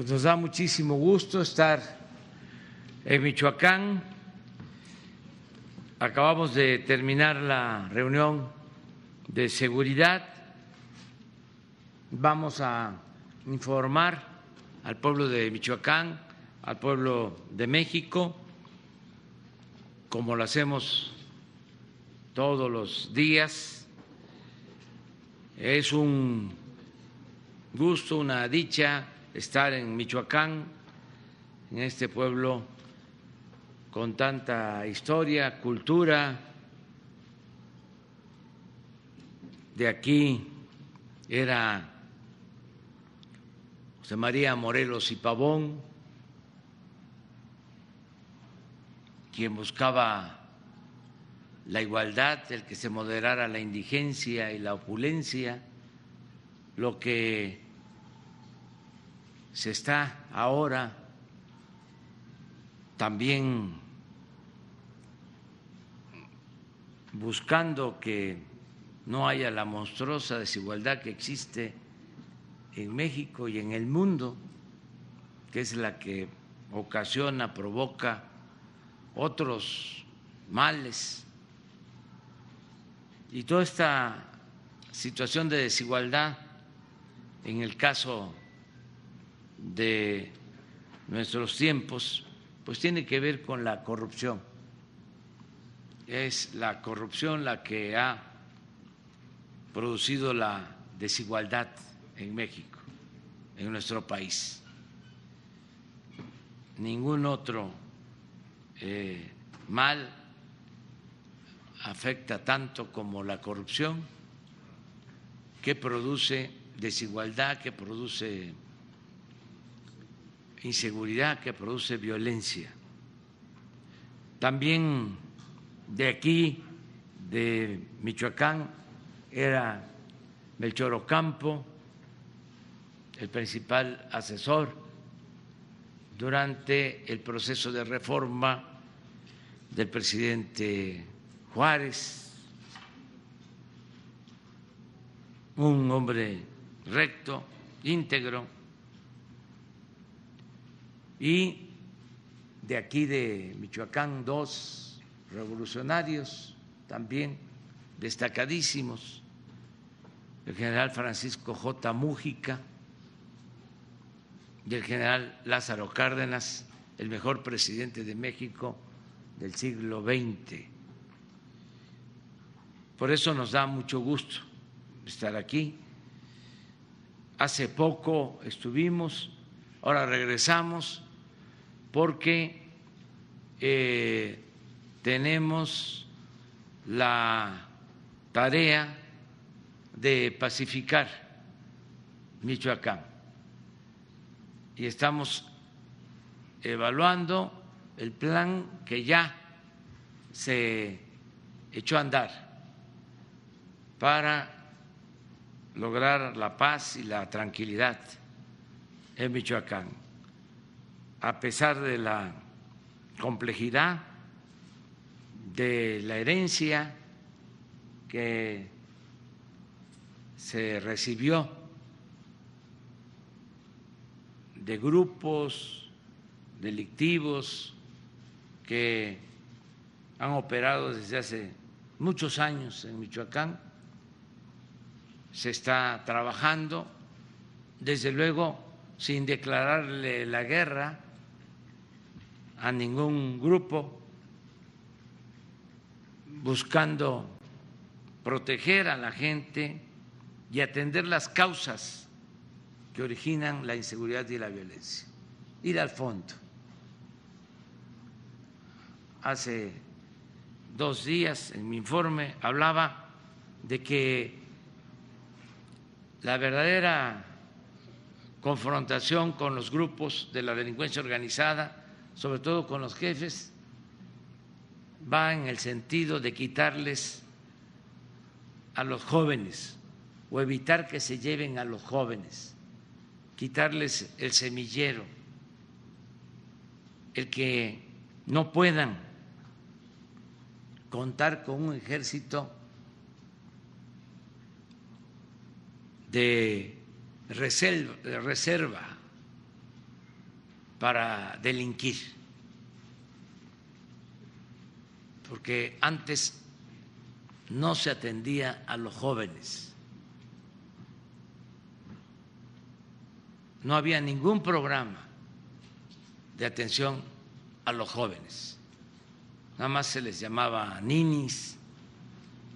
Pues nos da muchísimo gusto estar en Michoacán. Acabamos de terminar la reunión de seguridad. Vamos a informar al pueblo de Michoacán, al pueblo de México, como lo hacemos todos los días. Es un gusto, una dicha estar en Michoacán, en este pueblo con tanta historia, cultura. De aquí era José María Morelos y Pavón, quien buscaba la igualdad, el que se moderara la indigencia y la opulencia, lo que se está ahora también buscando que no haya la monstruosa desigualdad que existe en México y en el mundo, que es la que ocasiona, provoca otros males. Y toda esta situación de desigualdad, en el caso de nuestros tiempos, pues tiene que ver con la corrupción. Es la corrupción la que ha producido la desigualdad en México, en nuestro país. Ningún otro eh, mal afecta tanto como la corrupción, que produce desigualdad, que produce inseguridad que produce violencia. También de aquí, de Michoacán, era Melchor Ocampo, el principal asesor durante el proceso de reforma del presidente Juárez, un hombre recto, íntegro, y de aquí de Michoacán dos revolucionarios también destacadísimos, el general Francisco J. Mújica y el general Lázaro Cárdenas, el mejor presidente de México del siglo XX. Por eso nos da mucho gusto estar aquí. Hace poco estuvimos, ahora regresamos porque eh, tenemos la tarea de pacificar Michoacán. Y estamos evaluando el plan que ya se echó a andar para lograr la paz y la tranquilidad en Michoacán a pesar de la complejidad de la herencia que se recibió de grupos delictivos que han operado desde hace muchos años en Michoacán. Se está trabajando, desde luego, sin declararle la guerra a ningún grupo buscando proteger a la gente y atender las causas que originan la inseguridad y la violencia. Ir al fondo. Hace dos días en mi informe hablaba de que la verdadera confrontación con los grupos de la delincuencia organizada sobre todo con los jefes, va en el sentido de quitarles a los jóvenes o evitar que se lleven a los jóvenes, quitarles el semillero, el que no puedan contar con un ejército de reserva, para delinquir, porque antes no se atendía a los jóvenes, no había ningún programa de atención a los jóvenes, nada más se les llamaba ninis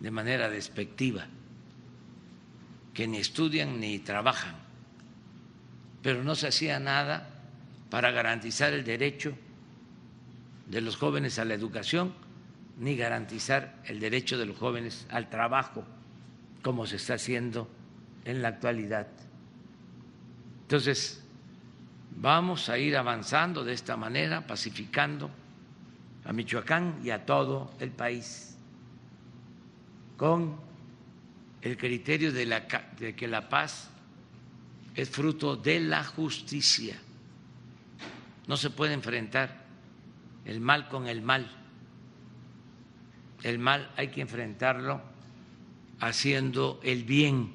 de manera despectiva, que ni estudian ni trabajan, pero no se hacía nada para garantizar el derecho de los jóvenes a la educación ni garantizar el derecho de los jóvenes al trabajo, como se está haciendo en la actualidad. Entonces, vamos a ir avanzando de esta manera, pacificando a Michoacán y a todo el país, con el criterio de, que la paz es fruto de la justicia no se puede enfrentar el mal con el mal. El mal hay que enfrentarlo haciendo el bien.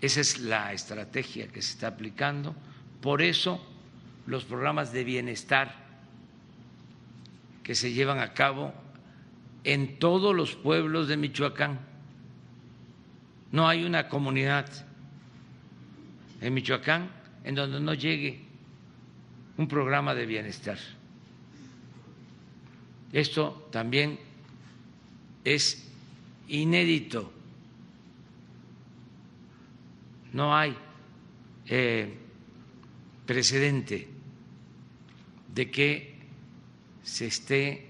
Esa es la estrategia que se está aplicando. Por eso los programas de bienestar que se llevan a cabo en todos los pueblos de Michoacán. No hay una comunidad en Michoacán en donde no llegue un programa de bienestar. Esto también es inédito. No hay eh, precedente de que se esté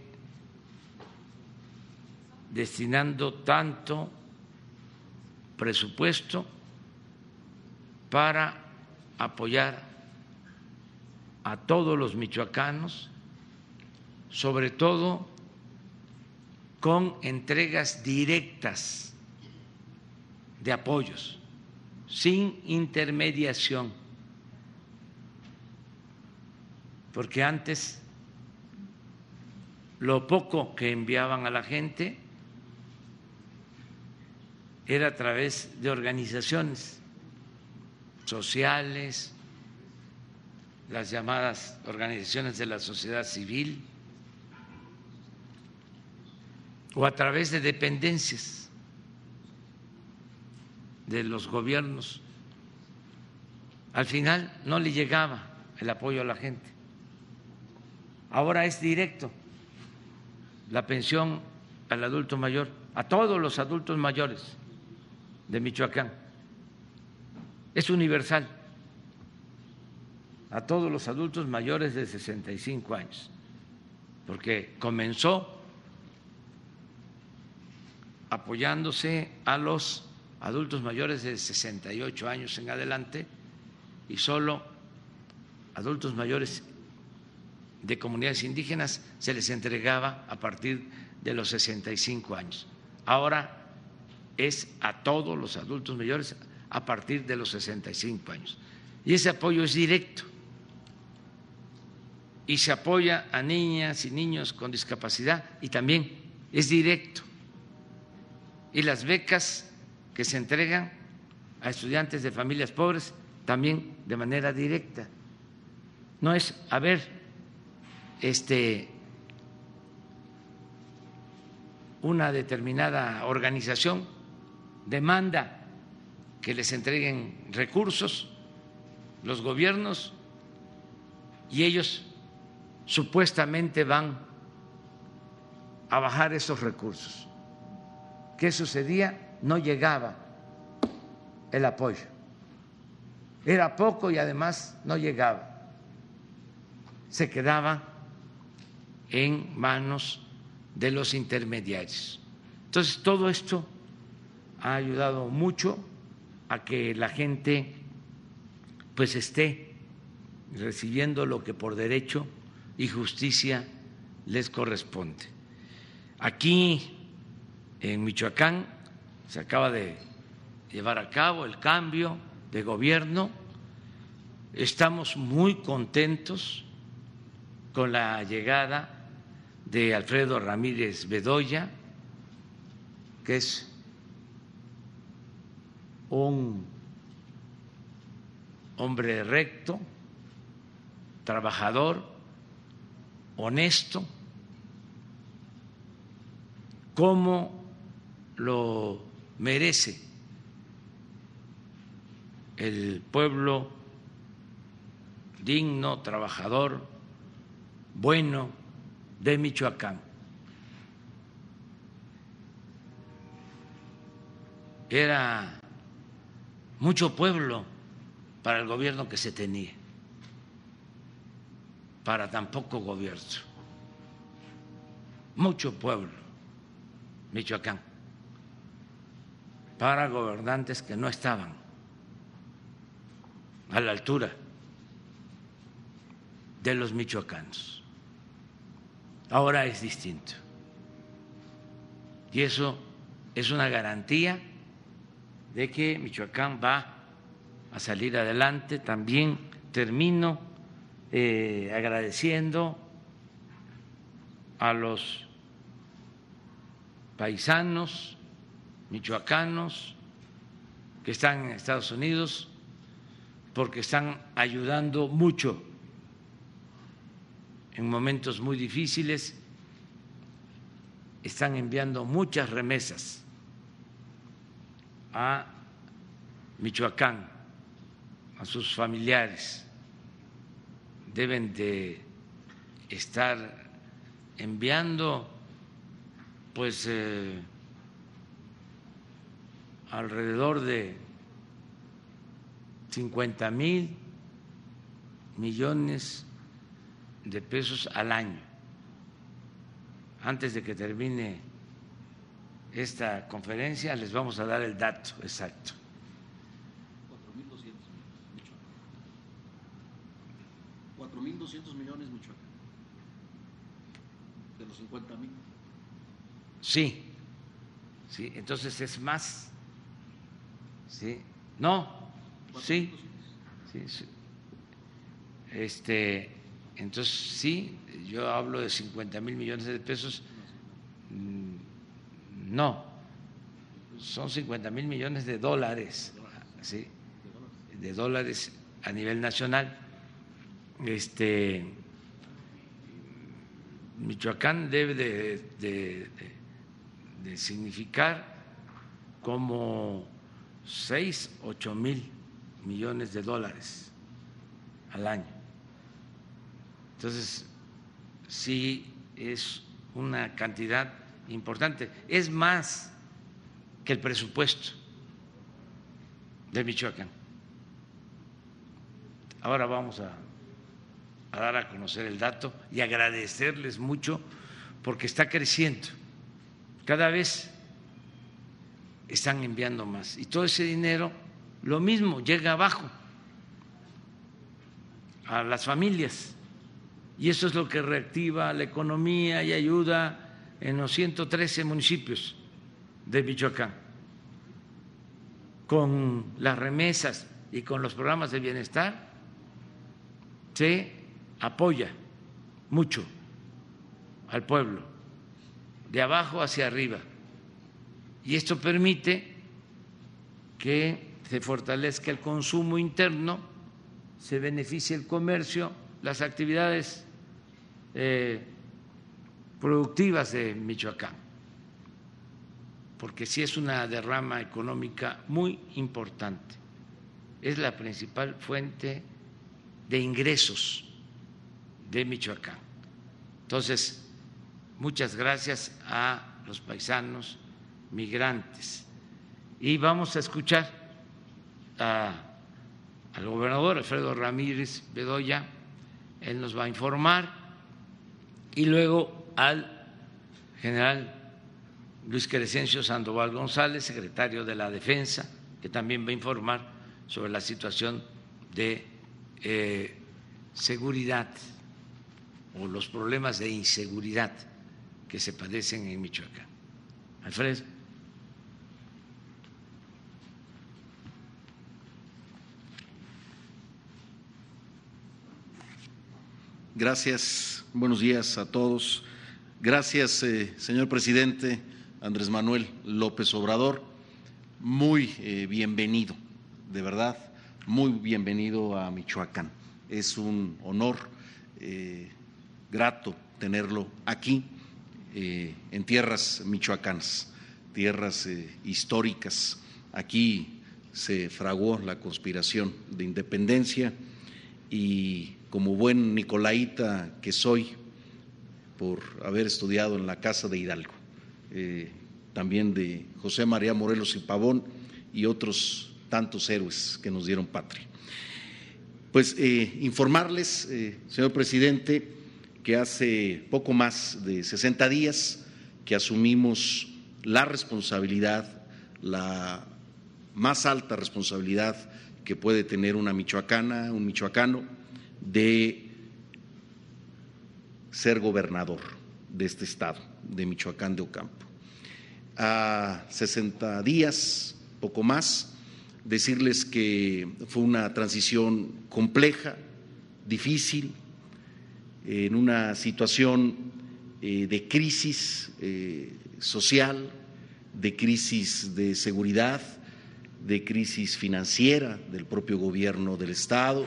destinando tanto presupuesto para apoyar a todos los michoacanos, sobre todo con entregas directas de apoyos, sin intermediación, porque antes lo poco que enviaban a la gente era a través de organizaciones sociales, las llamadas organizaciones de la sociedad civil o a través de dependencias de los gobiernos. Al final no le llegaba el apoyo a la gente. Ahora es directo la pensión al adulto mayor, a todos los adultos mayores de Michoacán es universal a todos los adultos mayores de 65 años, porque comenzó apoyándose a los adultos mayores de 68 años en adelante y solo adultos mayores de comunidades indígenas se les entregaba a partir de los 65 años. Ahora es a todos los adultos mayores a partir de los 65 años. Y ese apoyo es directo. Y se apoya a niñas y niños con discapacidad y también es directo. Y las becas que se entregan a estudiantes de familias pobres también de manera directa. No es, a ver, este, una determinada organización demanda que les entreguen recursos los gobiernos y ellos supuestamente van a bajar esos recursos. ¿Qué sucedía? No llegaba el apoyo. Era poco y además no llegaba. Se quedaba en manos de los intermediarios. Entonces, todo esto ha ayudado mucho a que la gente pues esté recibiendo lo que por derecho y justicia les corresponde. Aquí en Michoacán se acaba de llevar a cabo el cambio de gobierno. Estamos muy contentos con la llegada de Alfredo Ramírez Bedoya, que es un hombre recto, trabajador, honesto, como lo merece el pueblo digno, trabajador, bueno de Michoacán. Era mucho pueblo para el gobierno que se tenía, para tan poco gobierno. Mucho pueblo, Michoacán, para gobernantes que no estaban a la altura de los michoacanos. Ahora es distinto. Y eso es una garantía de que Michoacán va a salir adelante. También termino eh, agradeciendo a los paisanos michoacanos que están en Estados Unidos porque están ayudando mucho en momentos muy difíciles, están enviando muchas remesas a Michoacán, a sus familiares. Deben de estar enviando pues eh, alrededor de 50 mil millones de pesos al año. Antes de que termine esta conferencia les vamos a dar el dato exacto. 4.200 millones Michoacán. De los 50 mil. Sí, sí, entonces es más. Sí, no, Sí, sí, sí. Este, entonces, sí, yo hablo de 50 mil millones de pesos. Mm, no, son 50 mil millones de dólares, ¿sí? de dólares a nivel nacional. Este, Michoacán debe de, significar como 6, 8 mil millones de dólares al año. Entonces, sí es una cantidad importante. Es más que el presupuesto de Michoacán. Ahora vamos a, a, dar a conocer el dato y agradecerles mucho porque está creciendo. Cada vez están enviando más. Y todo ese dinero lo mismo, llega abajo a las familias. Y eso es lo que reactiva la economía y ayuda en los 113 municipios de Michoacán. Con las remesas y con los programas de bienestar se apoya mucho al pueblo, de abajo hacia arriba. Y esto permite que se fortalezca el consumo interno, se beneficie el comercio, las actividades eh, productivas de Michoacán, porque sí es una derrama económica muy importante, es la principal fuente de ingresos de Michoacán. Entonces, muchas gracias a los paisanos migrantes. Y vamos a escuchar al gobernador Alfredo Ramírez Bedoya, él nos va a informar, y luego al general Luis Crescencio Sandoval González, secretario de la Defensa, que también va a informar sobre la situación de eh, seguridad o los problemas de inseguridad que se padecen en Michoacán. Alfredo. Gracias, buenos días a todos. Gracias, eh, señor presidente Andrés Manuel López Obrador. Muy eh, bienvenido, de verdad, muy bienvenido a Michoacán. Es un honor eh, grato tenerlo aquí, en tierras michoacanas, tierras históricas. Aquí se fraguó la conspiración de independencia y como buen nicolaita que soy, por haber estudiado en la Casa de Hidalgo, también de José María Morelos y Pavón y otros tantos héroes que nos dieron patria. Pues eh, informarles, eh, señor presidente, que hace poco más de 60 días que asumimos la responsabilidad, la más alta responsabilidad que puede tener una michoacana, un michoacano, de ser gobernador de este estado, de Michoacán de Ocampo. A 60 días, poco más, decirles que fue una transición compleja, difícil, en una situación eh, de crisis eh, social, de crisis de seguridad, de crisis financiera del propio gobierno del Estado,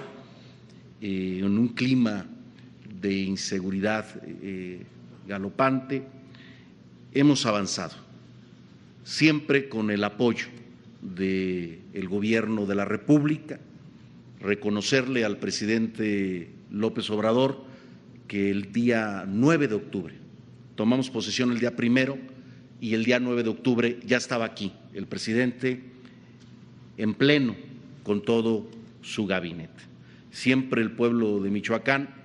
eh, en un clima de inseguridad galopante, hemos avanzado, siempre con el apoyo del gobierno de la República, reconocerle al presidente López Obrador que el día 9 de octubre, tomamos posesión el día primero y el día 9 de octubre ya estaba aquí el presidente en pleno con todo su gabinete. Siempre el pueblo de Michoacán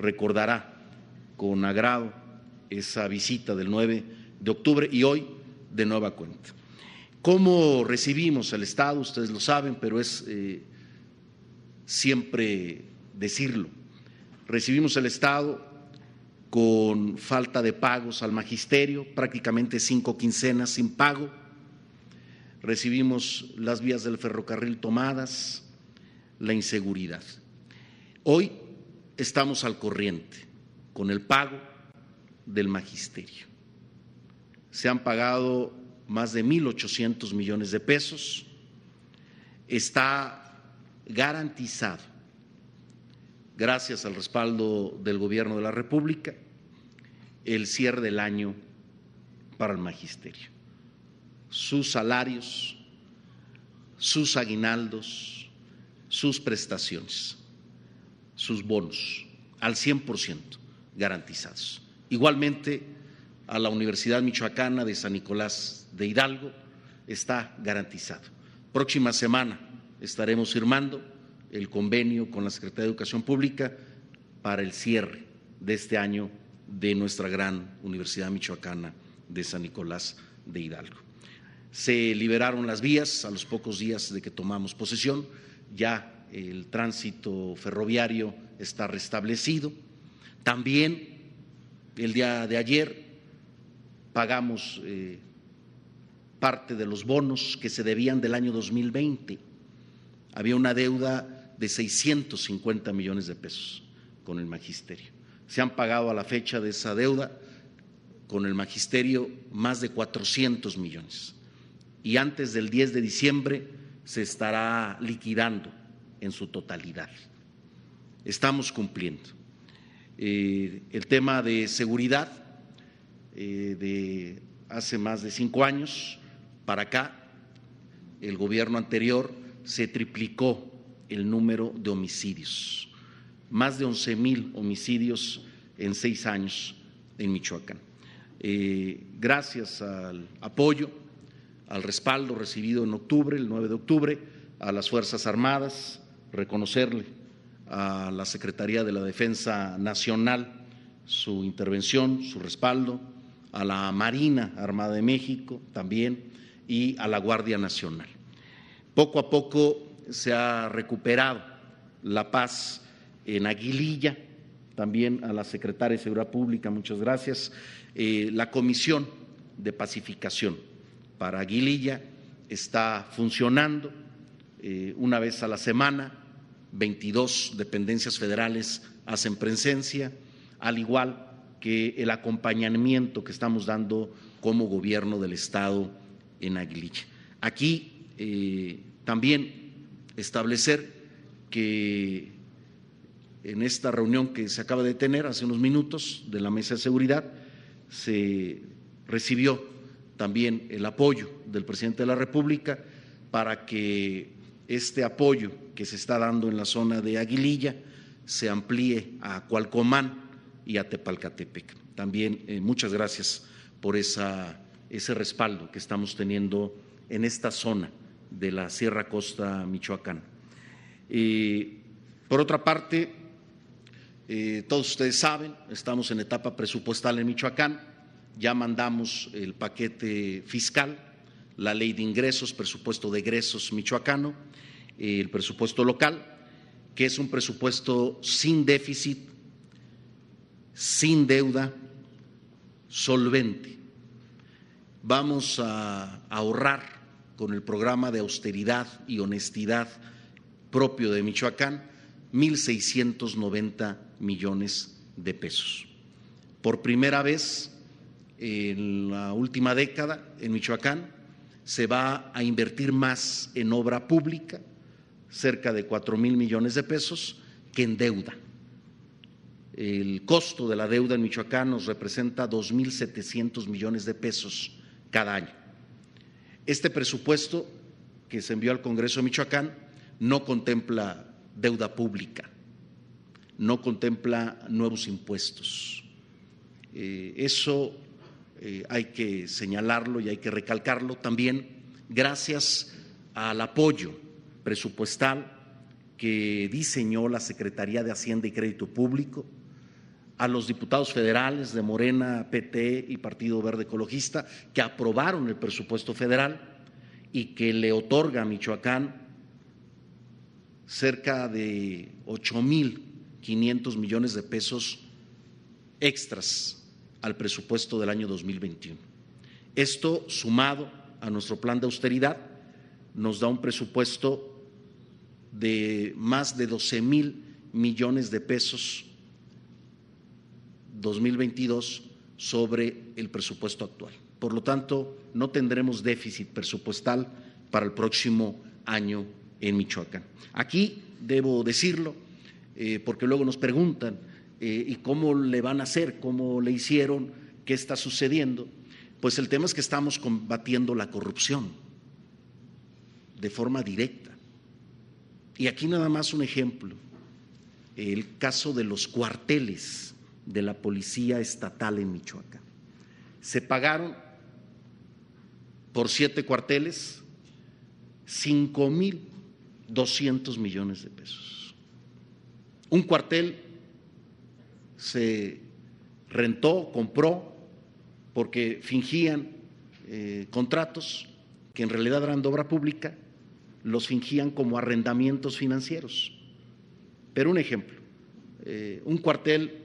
recordará con agrado esa visita del 9 de octubre y hoy de nueva cuenta. ¿Cómo recibimos el Estado? Ustedes lo saben, pero es eh, siempre decirlo. Recibimos el Estado con falta de pagos al magisterio, prácticamente cinco quincenas sin pago. Recibimos las vías del ferrocarril tomadas, la inseguridad. Hoy estamos al corriente con el pago del magisterio. Se han pagado más de 1.800 millones de pesos. Está garantizado, gracias al respaldo del Gobierno de la República, el cierre del año para el magisterio. Sus salarios, sus aguinaldos, sus prestaciones, sus bonos, al 100% garantizados. Igualmente, a la Universidad Michoacana de San Nicolás de Hidalgo está garantizado. Próxima semana estaremos firmando el convenio con la Secretaría de Educación Pública para el cierre de este año de nuestra gran Universidad Michoacana de San Nicolás de Hidalgo. Se liberaron las vías a los pocos días de que tomamos posesión, ya el tránsito ferroviario está restablecido. También el día de ayer pagamos eh, parte de los bonos que se debían del año 2020. Había una deuda de 650 millones de pesos con el magisterio. Se han pagado a la fecha de esa deuda con el magisterio más de 400 millones. Y antes del 10 de diciembre se estará liquidando en su totalidad. Estamos cumpliendo. Eh, el tema de seguridad, eh, de hace más de cinco años para acá, el gobierno anterior se triplicó el número de homicidios, más de 11 mil homicidios en seis años en Michoacán. Eh, gracias al apoyo, al respaldo recibido en octubre, el 9 de octubre, a las Fuerzas Armadas, reconocerle a la Secretaría de la Defensa Nacional su intervención, su respaldo, a la Marina Armada de México también y a la Guardia Nacional. Poco a poco se ha recuperado la paz en Aguililla, también a la Secretaria de Seguridad Pública, muchas gracias. Eh, la Comisión de Pacificación para Aguililla está funcionando eh, una vez a la semana, 22 dependencias federales hacen presencia, al igual que el acompañamiento que estamos dando como gobierno del Estado en Aguililla. Aquí eh, también establecer que en esta reunión que se acaba de tener hace unos minutos de la Mesa de Seguridad se recibió también el apoyo del presidente de la República para que este apoyo que se está dando en la zona de Aguililla se amplíe a Cualcomán y a Tepalcatepec. También eh, muchas gracias por ese respaldo que estamos teniendo en esta zona de la Sierra Costa Michoacán. por otra parte, eh, todos ustedes saben, estamos en etapa presupuestal en Michoacán, ya mandamos el paquete fiscal, la ley de ingresos, presupuesto de egresos michoacano, el presupuesto local, que es un presupuesto sin déficit, sin deuda, solvente. Vamos a ahorrar con el programa de austeridad y honestidad propio de Michoacán 1.690 millones de pesos. Por primera vez en la última década en Michoacán se va a invertir más en obra pública, cerca de cuatro mil millones de pesos, que en deuda. El costo de la deuda en Michoacán nos representa 2.700 millones de pesos cada año. Este presupuesto que se envió al Congreso de Michoacán no contempla deuda pública, no contempla nuevos impuestos. Eh, eso eh, hay que señalarlo y hay que recalcarlo también gracias al apoyo presupuestal que diseñó la Secretaría de Hacienda y Crédito Público, a los diputados federales de Morena, PT y Partido Verde Ecologista que aprobaron el presupuesto federal y que le otorga a Michoacán cerca de 8 mil 500 millones de pesos extras al presupuesto del año 2021. Esto, sumado a nuestro plan de austeridad, nos da un presupuesto de más de 12 mil millones de pesos 2022 sobre el presupuesto actual. Por lo tanto, no tendremos déficit presupuestal para el próximo año en Michoacán. Aquí, debo decirlo, eh, porque luego nos preguntan, eh, ¿y cómo le van a hacer? ¿Cómo le hicieron? ¿Qué está sucediendo? Pues el tema es que estamos combatiendo la corrupción de forma directa. Y aquí nada más un ejemplo, el caso de los cuarteles de la Policía Estatal en Michoacán. Se pagaron por siete cuarteles cinco mil doscientos millones de pesos. Un cuartel se rentó, compró, porque fingían eh, contratos que en realidad eran de obra pública, los fingían como arrendamientos financieros. Pero un ejemplo, eh, un cuartel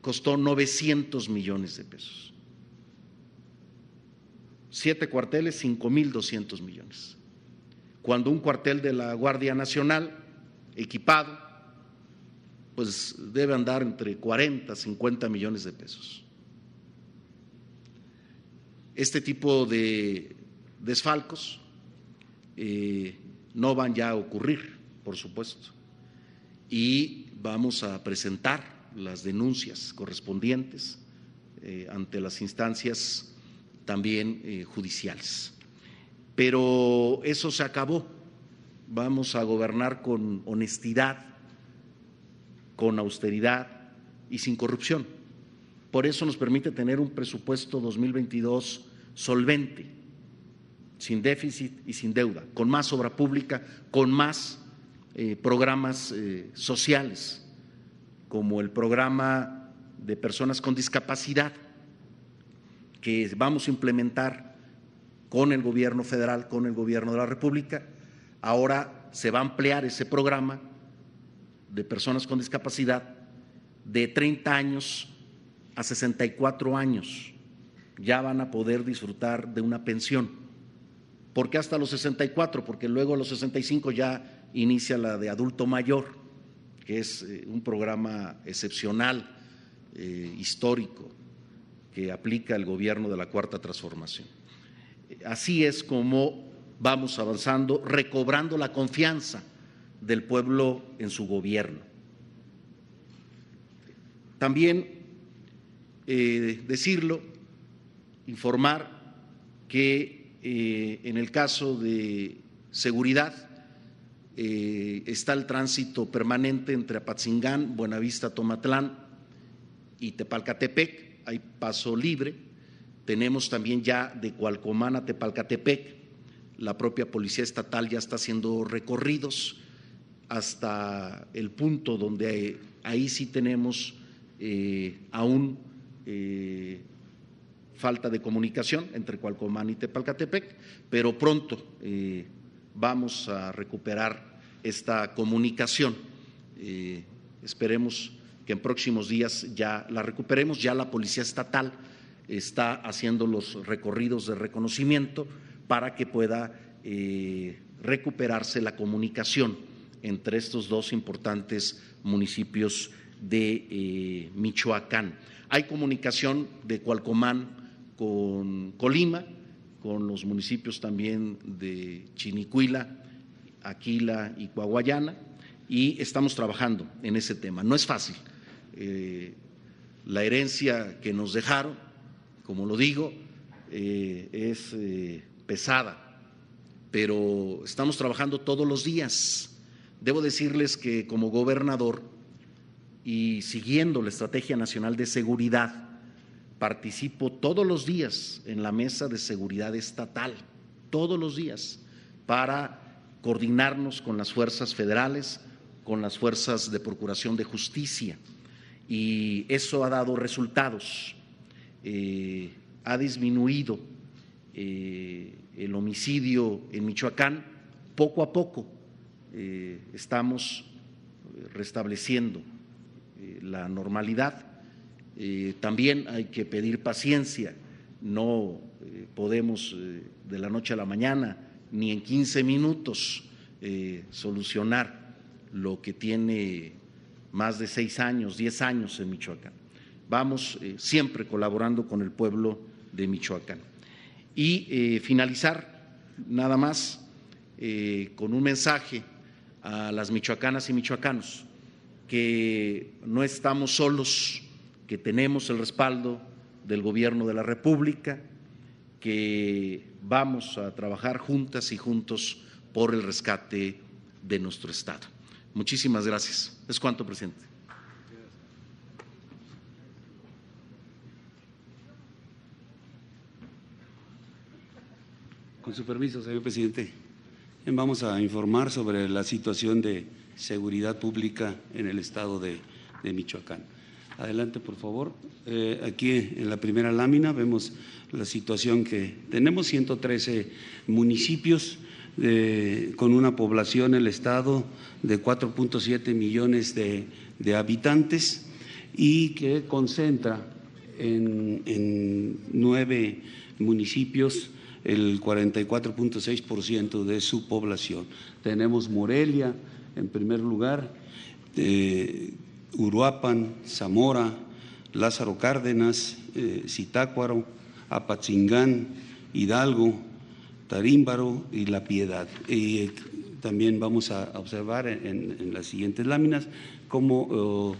costó 900 millones de pesos. Siete cuarteles, 5.200 millones. Cuando un cuartel de la Guardia Nacional, equipado, pues debe andar entre 40, 50 millones de pesos. Este tipo de desfalcos eh, no van ya a ocurrir, por supuesto, y vamos a presentar las denuncias correspondientes eh, ante las instancias también eh, judiciales. Pero eso se acabó. Vamos a gobernar con honestidad, con austeridad y sin corrupción. Por eso nos permite tener un presupuesto 2022 solvente, sin déficit y sin deuda, con más obra pública, con más eh, programas eh, sociales, como el programa de personas con discapacidad, que vamos a implementar con el gobierno federal, con el gobierno de la República. Ahora se va a ampliar ese programa de personas con discapacidad de 30 años a 64 años ya van a poder disfrutar de una pensión. ¿Por qué hasta los 64? Porque luego a los 65 ya inicia la de adulto mayor, que es eh, un programa excepcional, eh, histórico, que aplica el gobierno de la Cuarta Transformación. Así es como vamos avanzando, recobrando la confianza del pueblo en su gobierno. También eh, decirlo, informar que eh, en el caso de seguridad eh, está el tránsito permanente entre Apatzingán, Buenavista, Tomatlán y Tepalcatepec, hay paso libre. Tenemos también ya de Cualcomán a Tepalcatepec, la propia Policía Estatal ya está haciendo recorridos hasta el punto donde ahí sí tenemos eh, aún eh, falta de comunicación entre Cualcomán y Tepalcatepec, pero pronto eh, vamos a recuperar esta comunicación. esperemos que en próximos días ya la recuperemos, ya la Policía Estatal está haciendo los recorridos de reconocimiento para que pueda recuperarse la comunicación entre estos dos importantes municipios de eh, Michoacán. Hay comunicación de Cualcomán con Colima, con los municipios también de Chinicuila, Aquila y Coahuayana, y estamos trabajando en ese tema. No es fácil. Eh, la herencia que nos dejaron, como lo digo, eh, es pesada, pero estamos trabajando todos los días Debo decirles que como gobernador y siguiendo la Estrategia Nacional de Seguridad, participo todos los días en la mesa de seguridad estatal, todos los días, para coordinarnos con las fuerzas federales, con las fuerzas de Procuración de Justicia. Y eso ha dado resultados. Eh, ha disminuido eh, el homicidio en Michoacán poco a poco eh, estamos restableciendo eh, la normalidad. Eh, también hay que pedir paciencia, no podemos de la noche a la mañana ni en 15 minutos solucionar lo que tiene más de seis años, diez años en Michoacán. Vamos siempre colaborando con el pueblo de Michoacán. Y finalizar nada más con un mensaje a las michoacanas y michoacanos que no estamos solos, que tenemos el respaldo del Gobierno de la República, que vamos a trabajar juntas y juntos por el rescate de nuestro Estado. Muchísimas gracias. Es cuanto, presidente. Con su permiso, señor presidente. Vamos a informar sobre la situación de seguridad pública en el estado de, Michoacán. Adelante, por favor. Eh, aquí en la primera lámina vemos la situación que tenemos, 113 municipios con una población en el estado de 4.7 millones de, habitantes y que concentra en, en nueve municipios el 44.6% de su población. Tenemos Morelia en primer lugar, eh, Uruapan, Zamora, Lázaro Cárdenas, eh, Apatzingán, Hidalgo, Tarímbaro y La Piedad. Y eh, también vamos a observar en, las siguientes láminas cómo oh,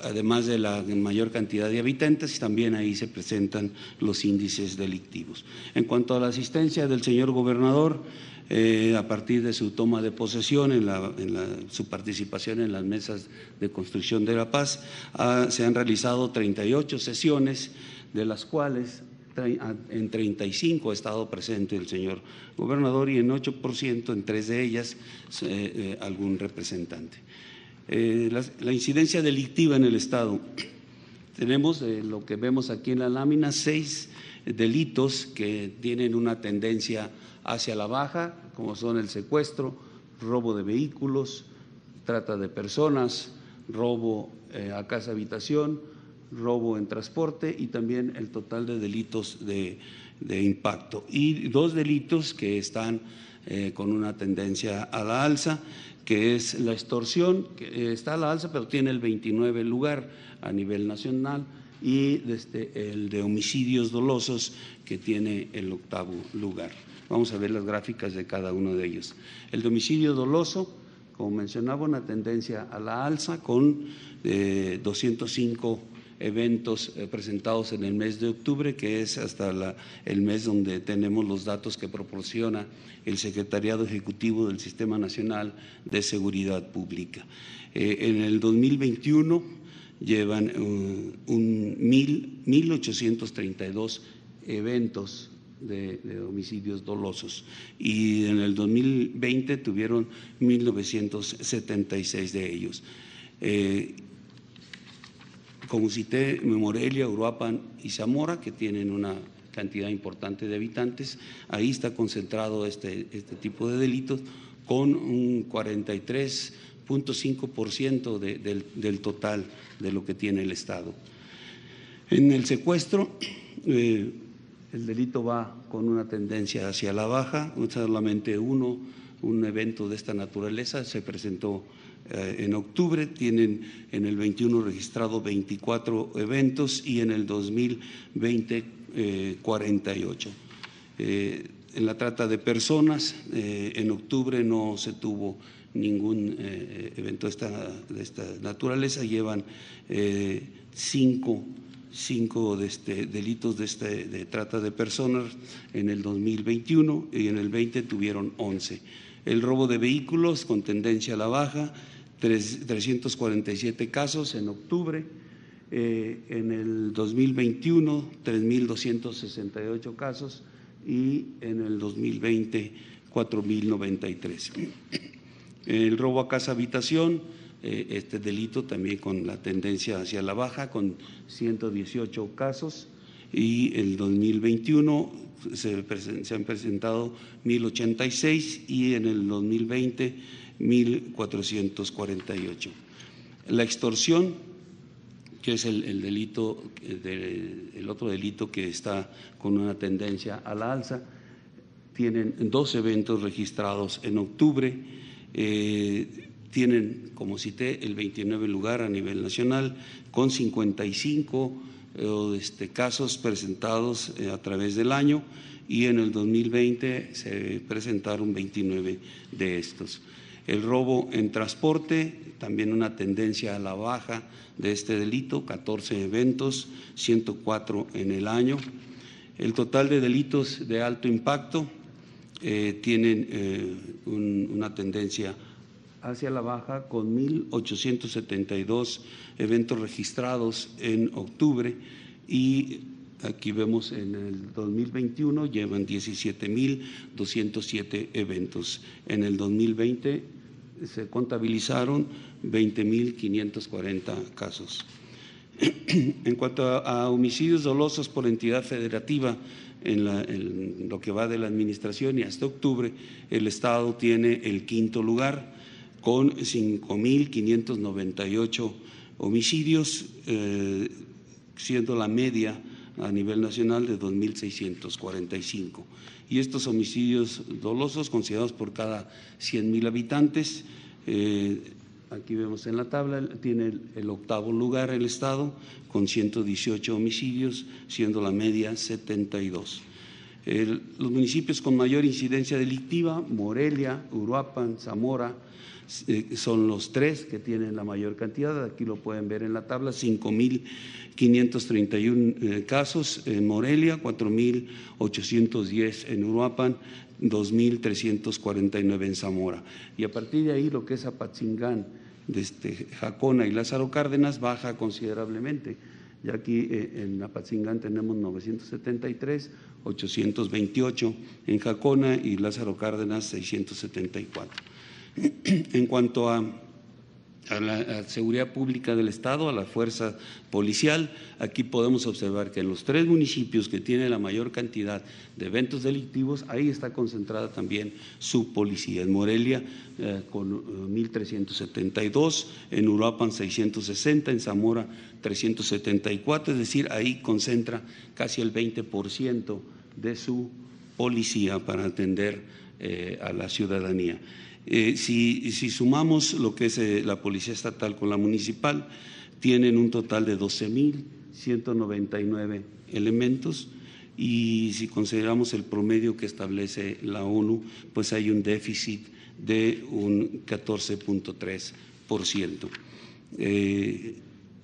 además de la mayor cantidad de habitantes, también ahí se presentan los índices delictivos. En cuanto a la asistencia del señor gobernador, eh, a partir de su toma de posesión, en, su participación en las mesas de construcción de la paz, se han realizado 38 sesiones, de las cuales en 35 ha estado presente el señor gobernador y en 8%, en tres de ellas, eh, eh, algún representante. Eh, la, incidencia delictiva en el Estado. Tenemos eh, lo que vemos aquí en la lámina, seis delitos que tienen una tendencia hacia la baja, como son el secuestro, robo de vehículos, trata de personas, robo eh, a casa habitación, robo en transporte y también el total de delitos de, impacto. Y dos delitos que están con una tendencia a la alza, que es la extorsión, que está a la alza, pero tiene el 29 lugar a nivel nacional, y desde el de homicidios dolosos, que tiene el octavo lugar. Vamos a ver las gráficas de cada uno de ellos. El de homicidio doloso como mencionaba, una tendencia a la alza con eh, 205 eventos eh, presentados en el mes de octubre, que es hasta el mes donde tenemos los datos que proporciona el Secretariado Ejecutivo del Sistema Nacional de Seguridad Pública. Eh, en el 2021 llevan uh, un mil, 1.832 eventos de, homicidios dolosos y en el 2020 tuvieron 1.976 de ellos. Eh, como cité, Morelia, Uruapan y Zamora, que tienen una cantidad importante de habitantes, ahí está concentrado este, este tipo de delitos con un 43.5% de, del, del total de lo que tiene el Estado. En el secuestro, eh, el delito va con una tendencia hacia la baja, solamente uno, un evento de esta naturaleza se presentó en octubre, tienen en el 21 registrado 24 eventos y en el 2020 eh, 48. Eh, en la trata de personas, eh, en octubre no se tuvo ningún eh, evento de esta, de esta, naturaleza, llevan cinco, cinco de este, delitos de, este, de trata de personas en el 2021 y en el 20 tuvieron 11. El robo de vehículos con tendencia a la baja, 347 casos en octubre, eh, en el 2021 3.268 casos y en el 2020 4.093. El robo a casa habitación, eh, este delito también con la tendencia hacia la baja, con 118 casos y el 2021 se, se han presentado 1.086 y en el 2020 1.448. La extorsión, que es el, el delito, de, el otro delito que está con una tendencia a la alza, tienen dos eventos registrados en octubre, eh, tienen, como cité, el 29 lugar a nivel nacional, con 55 eh, este, casos presentados eh, a través del año y en el 2020 se presentaron 29 de estos. El robo en transporte, también una tendencia a la baja de este delito, 14 eventos, 104 en el año. El total de delitos de alto impacto eh, tienen eh, un, una tendencia hacia la baja con 1.872 eventos registrados en octubre y aquí vemos en el 2021 llevan 17.207 eventos. En el 2020 se contabilizaron 20.540 casos. En cuanto a, homicidios dolosos por entidad federativa, en, la, lo que va de la administración y hasta octubre, el Estado tiene el quinto lugar con 5.598 homicidios, eh, siendo la media a nivel nacional de 2.645 y estos homicidios dolosos considerados por cada 100.000 habitantes. Eh, aquí vemos en la tabla, tiene el, octavo lugar el Estado con 118 homicidios, siendo la media 72. El, los municipios con mayor incidencia delictiva, Morelia, Uruapan, Zamora, son los tres que tienen la mayor cantidad, aquí lo pueden ver en la tabla, 5.531 eh, casos en Morelia, 4.810 en Uruapan, 2.349 en Zamora. Y a partir de ahí lo que es Apatzingán, desde Jacona y Lázaro Cárdenas baja considerablemente. Ya aquí eh, en Apatzingán tenemos 973, 828 en Jacona y Lázaro Cárdenas 674. En cuanto a, la seguridad pública del Estado, a la fuerza policial, aquí podemos observar que en los tres municipios que tienen la mayor cantidad de eventos delictivos, ahí está concentrada también su policía. En Morelia eh, con eh, 1.372, en Uruapan 660, en Zamora 374, es decir, ahí concentra casi el 20% de su policía para atender eh, a la ciudadanía. Eh, si, sumamos lo que es eh, la Policía Estatal con la municipal, tienen un total de 12.199 elementos y si consideramos el promedio que establece la ONU, pues hay un déficit de un 14.3%. Eh,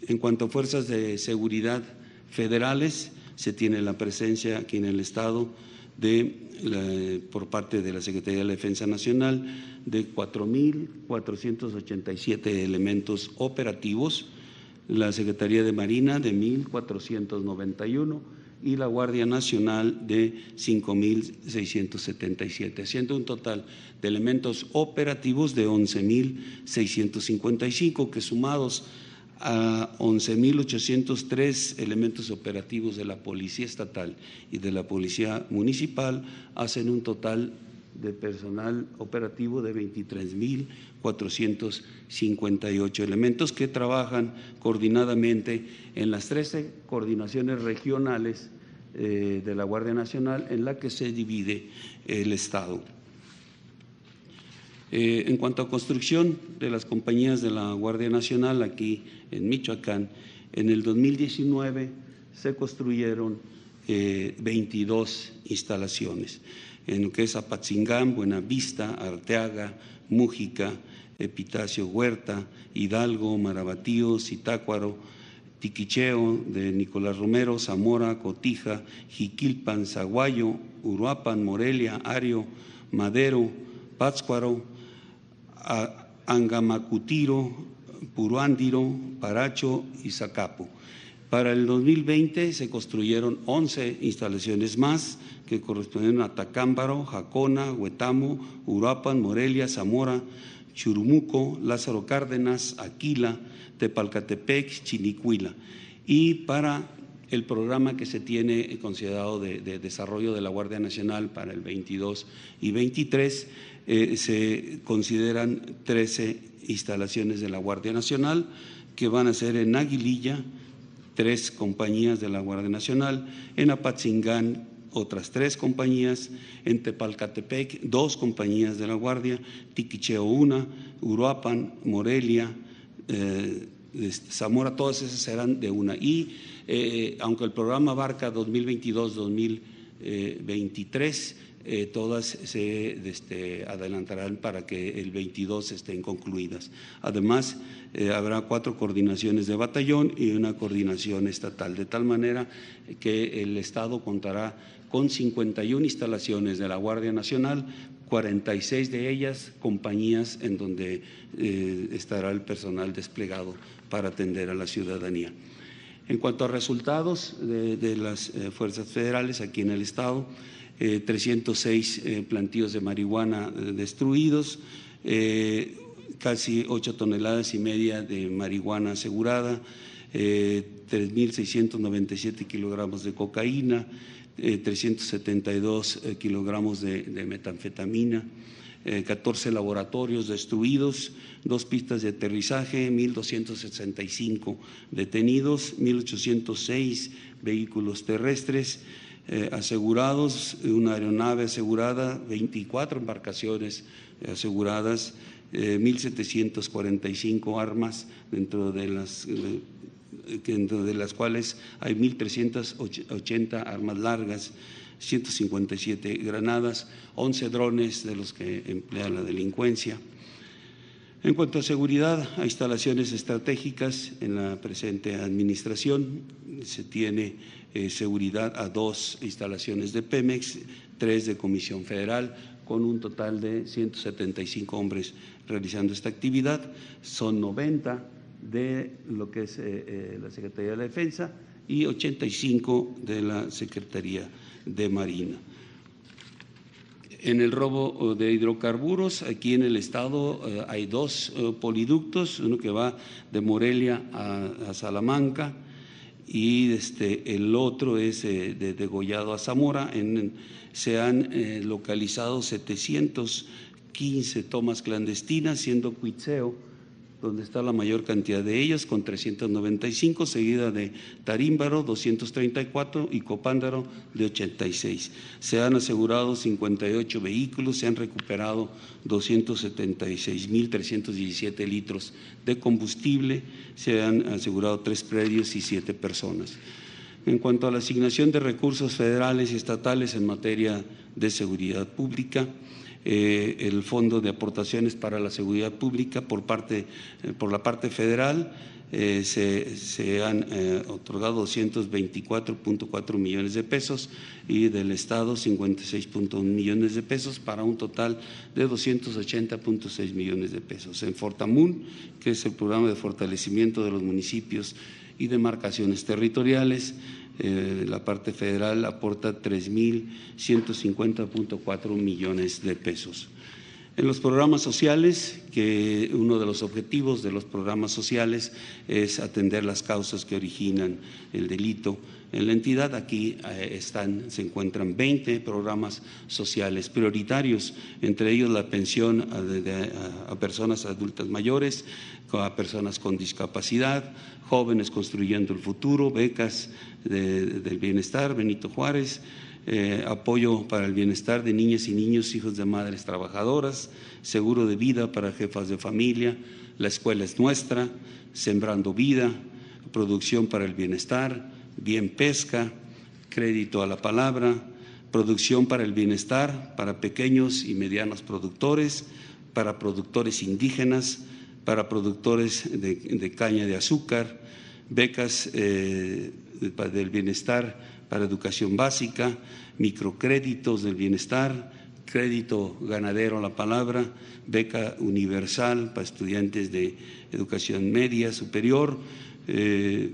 en cuanto a fuerzas de seguridad federales, se tiene la presencia aquí en el Estado de, por parte de la Secretaría de la Defensa Nacional de 4.487 elementos operativos, la Secretaría de Marina de 1.491 y la Guardia Nacional de 5.677, haciendo un total de elementos operativos de 11.655 que sumados a 11.803 elementos operativos de la Policía Estatal y de la Policía Municipal hacen un total de personal operativo de 23.458 elementos que trabajan coordinadamente en las 13 coordinaciones regionales eh, de la Guardia Nacional en la que se divide el Estado. Eh, en cuanto a construcción de las compañías de la Guardia Nacional aquí en Michoacán, en el 2019 se construyeron 22 eh, instalaciones. En lo que es Apatzingán, Buenavista, Arteaga, Mújica, Epitacio Huerta, Hidalgo, Marabatío, Zitácuaro, Tiquicheo de Nicolás Romero, Zamora, Cotija, Jiquilpan, Zaguayo, Uruapan, Morelia, Ario, Madero, Pátzcuaro, Angamacutiro, Puruándiro, Paracho y Zacapo. Para el 2020 se construyeron 11 instalaciones más que corresponden a Tacámbaro, Jacona, Huetamo, Uruapan, Morelia, Zamora, Churumuco, Lázaro Cárdenas, Aquila, Tepalcatepec, Chinicuila. Y para el programa que se tiene considerado de, desarrollo de la Guardia Nacional para el 22 y 23, eh, se consideran 13 instalaciones de la Guardia Nacional que van a ser en Aguililla, tres compañías de la Guardia Nacional, en Apatzingán otras tres compañías, en Tepalcatepec dos compañías de la Guardia, Tiquicheo una, Uruapan, Morelia, eh, Zamora, todas esas serán de una. Y eh, aunque el programa abarca 2022-2023, eh, todas se este, adelantarán para que el 22 estén concluidas. Además, eh, habrá cuatro coordinaciones de batallón y una coordinación estatal, de tal manera que el Estado contará con 51 instalaciones de la Guardia Nacional, 46 de ellas compañías en donde eh, estará el personal desplegado para atender a la ciudadanía. En cuanto a resultados de, las fuerzas federales aquí en el Estado, 306 eh, eh, plantíos de marihuana eh, destruidos, casi 8 toneladas y media de marihuana asegurada, 3.697 kilogramos de cocaína, 372 kilogramos de metanfetamina. 14 laboratorios destruidos, dos pistas de aterrizaje, 1.265 detenidos, 1.806 vehículos terrestres, eh, asegurados, una aeronave asegurada, 24 embarcaciones eh, aseguradas, 1.745 eh, armas, dentro de las, dentro de las cuales hay 1.380 armas largas, 157 granadas, 11 drones de los que emplea la delincuencia. En cuanto a seguridad, a instalaciones estratégicas en la presente administración se tiene eh, seguridad a dos instalaciones de Pemex, tres de Comisión Federal, con un total de 175 hombres realizando esta actividad. Son 90 de lo que es eh, eh, la Secretaría de Defensa y 85 de la Secretaría de Marina. En el robo de hidrocarburos, aquí en el estado hay dos poliductos, uno que va de Morelia a Salamanca, y este, el otro es eh, de Degollado a Zamora. En, se han eh, localizado 715 tomas clandestinas, siendo Cuitzeo donde está la mayor cantidad de ellas, con 395, seguida de Tarímbaro, 234 y Copándaro, de 86. Se han asegurado 58 vehículos, se han recuperado 276.317 litros de combustible, se han asegurado tres predios y siete personas. En cuanto a la asignación de recursos federales y estatales en materia de seguridad pública, el Fondo de Aportaciones para la Seguridad Pública por, parte, eh, por la parte federal. Eh, se, se, han eh, otorgado 224.4 millones de pesos y del Estado 56.1 millones de pesos para un total de 280.6 millones de pesos. En Fortamun, que es el programa de fortalecimiento de los municipios y demarcaciones territoriales, eh, la parte federal aporta 3.150.4 millones de pesos. En los programas sociales, que uno de los objetivos de los programas sociales es atender las causas que originan el delito en la entidad, aquí eh, están, se encuentran 20 programas sociales prioritarios, entre ellos la pensión a, a personas adultas mayores, a personas con discapacidad, jóvenes construyendo el futuro, becas de, del bienestar, Benito Juárez, eh, apoyo para el bienestar de niñas y niños, hijos de madres trabajadoras, seguro de vida para jefas de familia, la escuela es nuestra, sembrando vida, producción para el bienestar, bien pesca, crédito a la palabra, producción para el bienestar, para pequeños y medianos productores, para productores indígenas, para productores de, de caña de azúcar, becas eh, del bienestar para educación básica, microcréditos del bienestar, crédito ganadero a la palabra, beca universal para estudiantes de educación media superior, eh,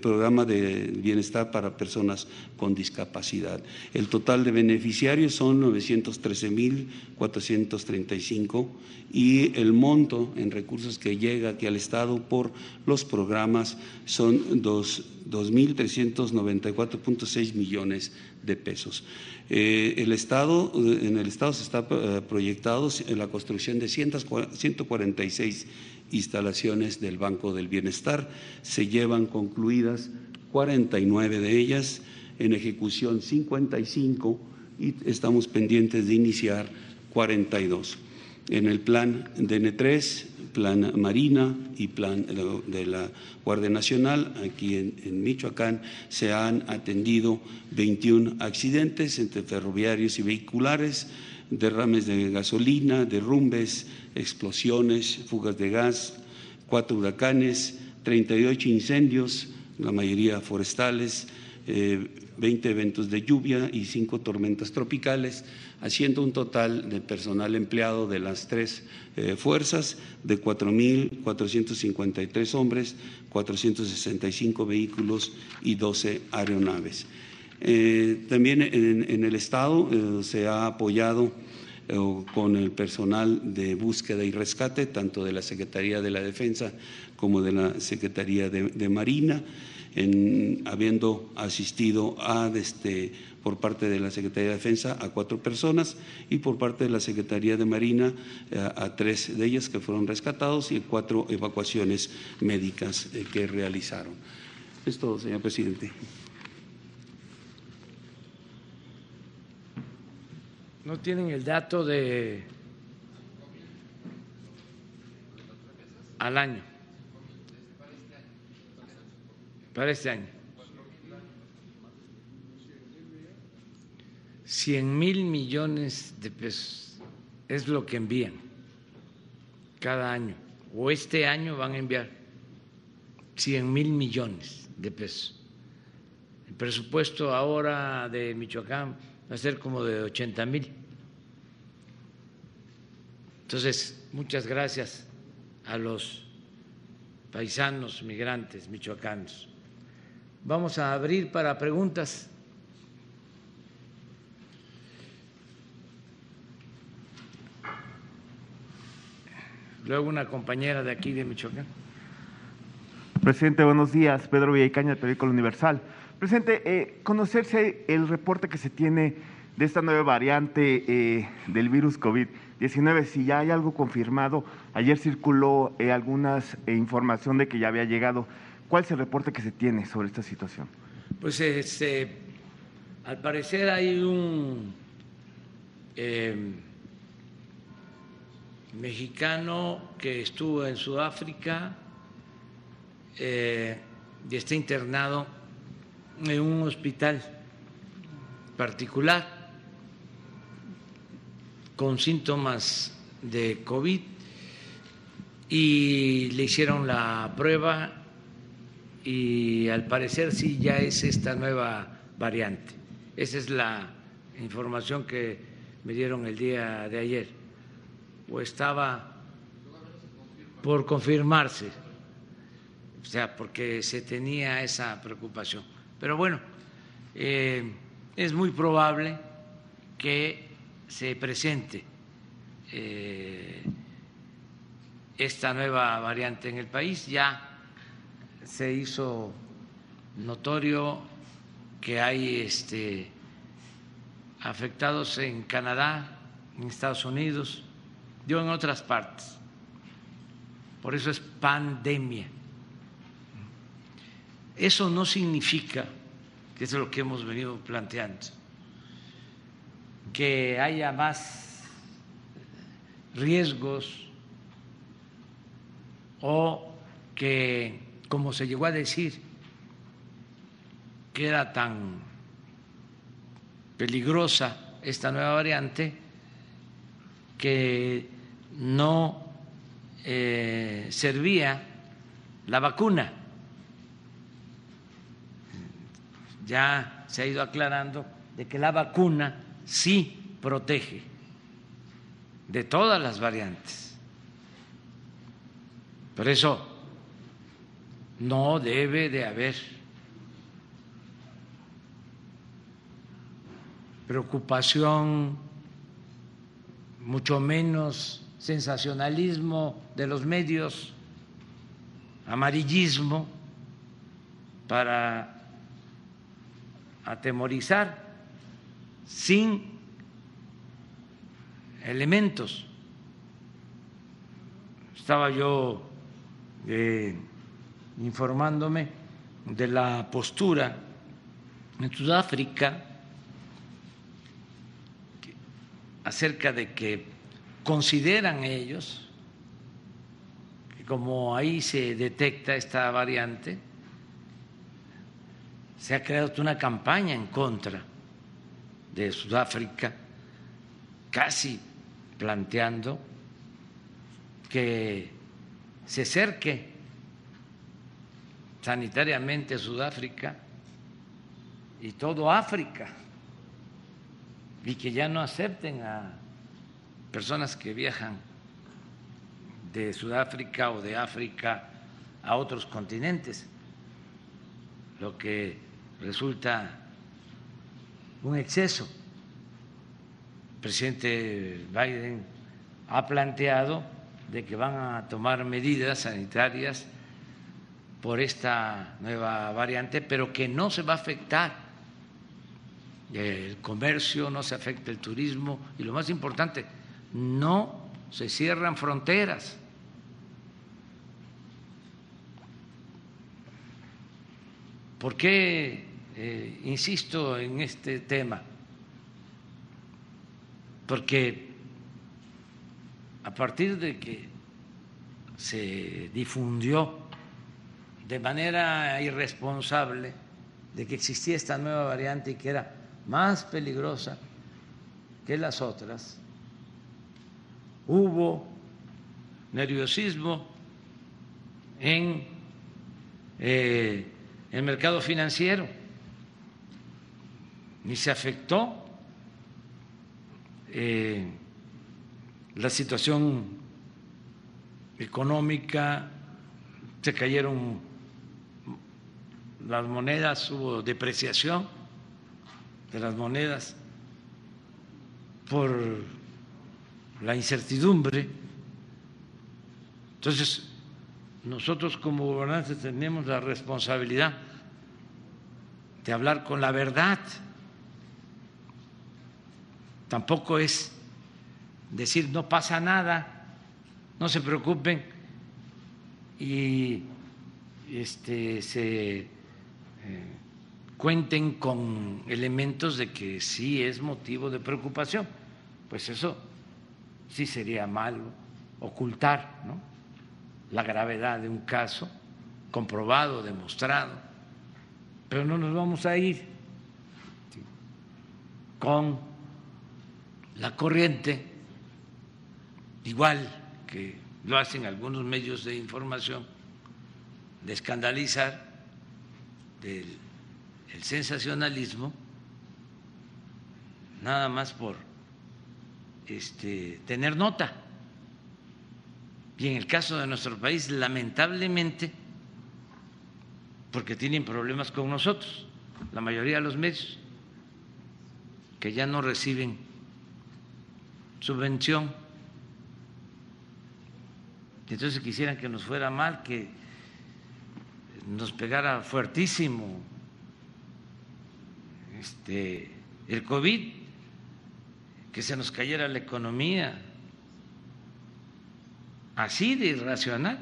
programa de bienestar para personas con discapacidad. El total de beneficiarios son 913.435 y el monto en recursos que llega aquí al Estado por los programas son 2.394.6 millones de pesos. Eh, el Estado, en el Estado se está eh, proyectado la construcción de 146 instalaciones del Banco del Bienestar. Se llevan concluidas 49 de ellas, en ejecución 55 y estamos pendientes de iniciar 42. En el plan DN3, plan Marina y plan de la Guardia Nacional, aquí en, Michoacán, se han atendido 21 accidentes entre ferroviarios y vehiculares, derrames de gasolina, derrumbes, explosiones, fugas de gas, cuatro huracanes, 38 incendios, la mayoría forestales, eh, 20 eventos de lluvia y cinco tormentas tropicales, haciendo un total de personal empleado de las tres eh, fuerzas de 4.453 hombres, 465 vehículos y 12 aeronaves. Eh, también en, el Estado eh, se ha apoyado eh, con el personal de búsqueda y rescate, tanto de la Secretaría de la Defensa como de la Secretaría de, Marina, en, habiendo asistido a este, por parte de la Secretaría de Defensa a cuatro personas y por parte de la Secretaría de Marina a, a tres de ellas que fueron rescatados y cuatro evacuaciones médicas eh, que realizaron. Es todo, señor presidente. No tienen el dato de al año para este año. 100 mil millones de pesos es lo que envían cada año o este año van a enviar 100 mil millones de pesos. El presupuesto ahora de Michoacán va a ser como de 80 mil. Entonces, muchas gracias a los paisanos migrantes michoacanos. Vamos a abrir para preguntas. Luego una compañera de aquí de Michoacán. Presidente, buenos días. Pedro Villacaña, periódico Universal. Presidente, eh, conocerse el reporte que se tiene de esta nueva variante eh, del virus COVID-19, si ya hay algo confirmado. Ayer circuló eh, alguna información de que ya había llegado. ¿Cuál es el reporte que se tiene sobre esta situación? Pues este, al parecer hay un eh, mexicano que estuvo en Sudáfrica y está internado en un hospital particular con síntomas de COVID y le hicieron la prueba y al parecer sí ya es esta nueva variante. Esa es la información que me dieron el día de ayer. O estaba por confirmarse, o sea, porque se tenía esa preocupación. Pero bueno, eh, es muy probable que se presente eh, esta nueva variante en el país. Ya se hizo notorio que hay este, afectados en Canadá, en Estados Unidos, yo en otras partes. Por eso es pandemia. Eso no significa, que es lo que hemos venido planteando, que haya más riesgos o que, como se llegó a decir, que era tan peligrosa esta nueva variante que no eh, servía la vacuna. Ya se ha ido aclarando de que la vacuna sí protege de todas las variantes. Por eso no debe de haber preocupación, mucho menos sensacionalismo de los medios, amarillismo para atemorizar sin elementos. Estaba yo eh, informándome de la postura en Sudáfrica acerca de que consideran ellos que como ahí se detecta esta variante, se ha creado una campaña en contra de Sudáfrica, casi planteando que se acerque sanitariamente Sudáfrica y todo África y que ya no acepten a personas que viajan de Sudáfrica o de África a otros continentes, lo que resulta un exceso. El presidente Biden ha planteado de que van a tomar medidas sanitarias por esta nueva variante, pero que no se va a afectar el comercio, no se afecta el turismo y lo más importante, no se cierran fronteras. ¿Por qué eh, insisto en este tema? Porque a partir de que se difundió de manera irresponsable de que existía esta nueva variante y que era más peligrosa que las otras, hubo nerviosismo en eh, el mercado financiero, ni se afectó eh, la situación económica, se cayeron las monedas, hubo depreciación de las monedas por la incertidumbre. Entonces, nosotros como gobernantes tenemos la responsabilidad de hablar con la verdad. Tampoco es decir no pasa nada, no se preocupen y este se eh, cuenten con elementos de que sí es motivo de preocupación. Pues eso sí sería malo ocultar la gravedad de un caso comprobado, demostrado, pero no nos vamos a ir con la corriente igual que lo hacen algunos medios de información, de escandalizar del el sensacionalismo, nada más por este, tener nota. Y en el caso de nuestro país, lamentablemente, porque tienen problemas con nosotros, la mayoría de los medios, que ya no reciben subvención. Entonces quisieran que nos fuera mal, que nos pegara fuertísimo este, el COVID, que se nos cayera la economía, así de irracional,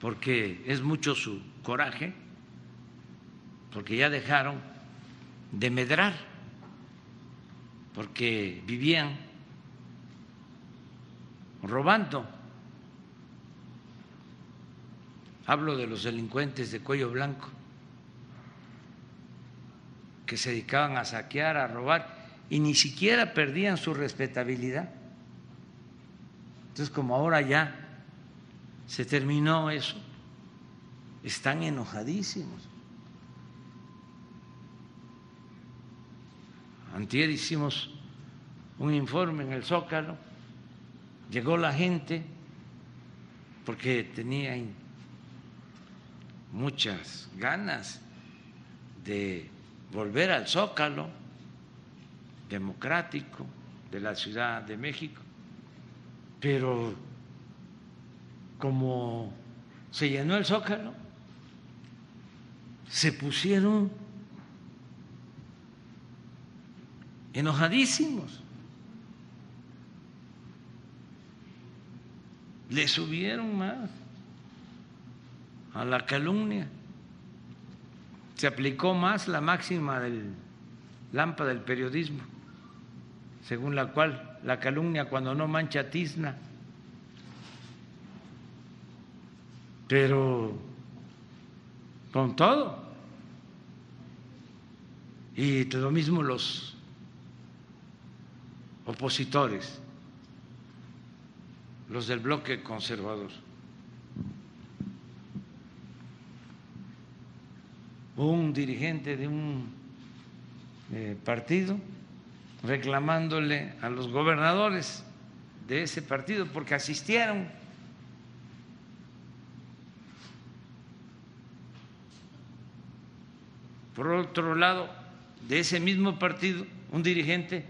porque es mucho su coraje, porque ya dejaron de medrar, porque vivían robando. Hablo de los delincuentes de cuello blanco que se dedicaban a saquear, a robar y ni siquiera perdían su respetabilidad. Entonces, como ahora ya se terminó eso, están enojadísimos. Antier hicimos un informe en el Zócalo, llegó la gente porque tenía muchas ganas de volver al zócalo democrático de la Ciudad de México, pero como se llenó el zócalo, se pusieron enojadísimos. Le subieron más a la calumnia. Se aplicó más la máxima del lámpara del periodismo, según la cual la calumnia cuando no mancha tizna. Pero con todo. Y lo mismo los opositores, los del bloque conservador. un dirigente de un eh, partido reclamándole a los gobernadores de ese partido porque asistieron. Por otro lado, de ese mismo partido, un dirigente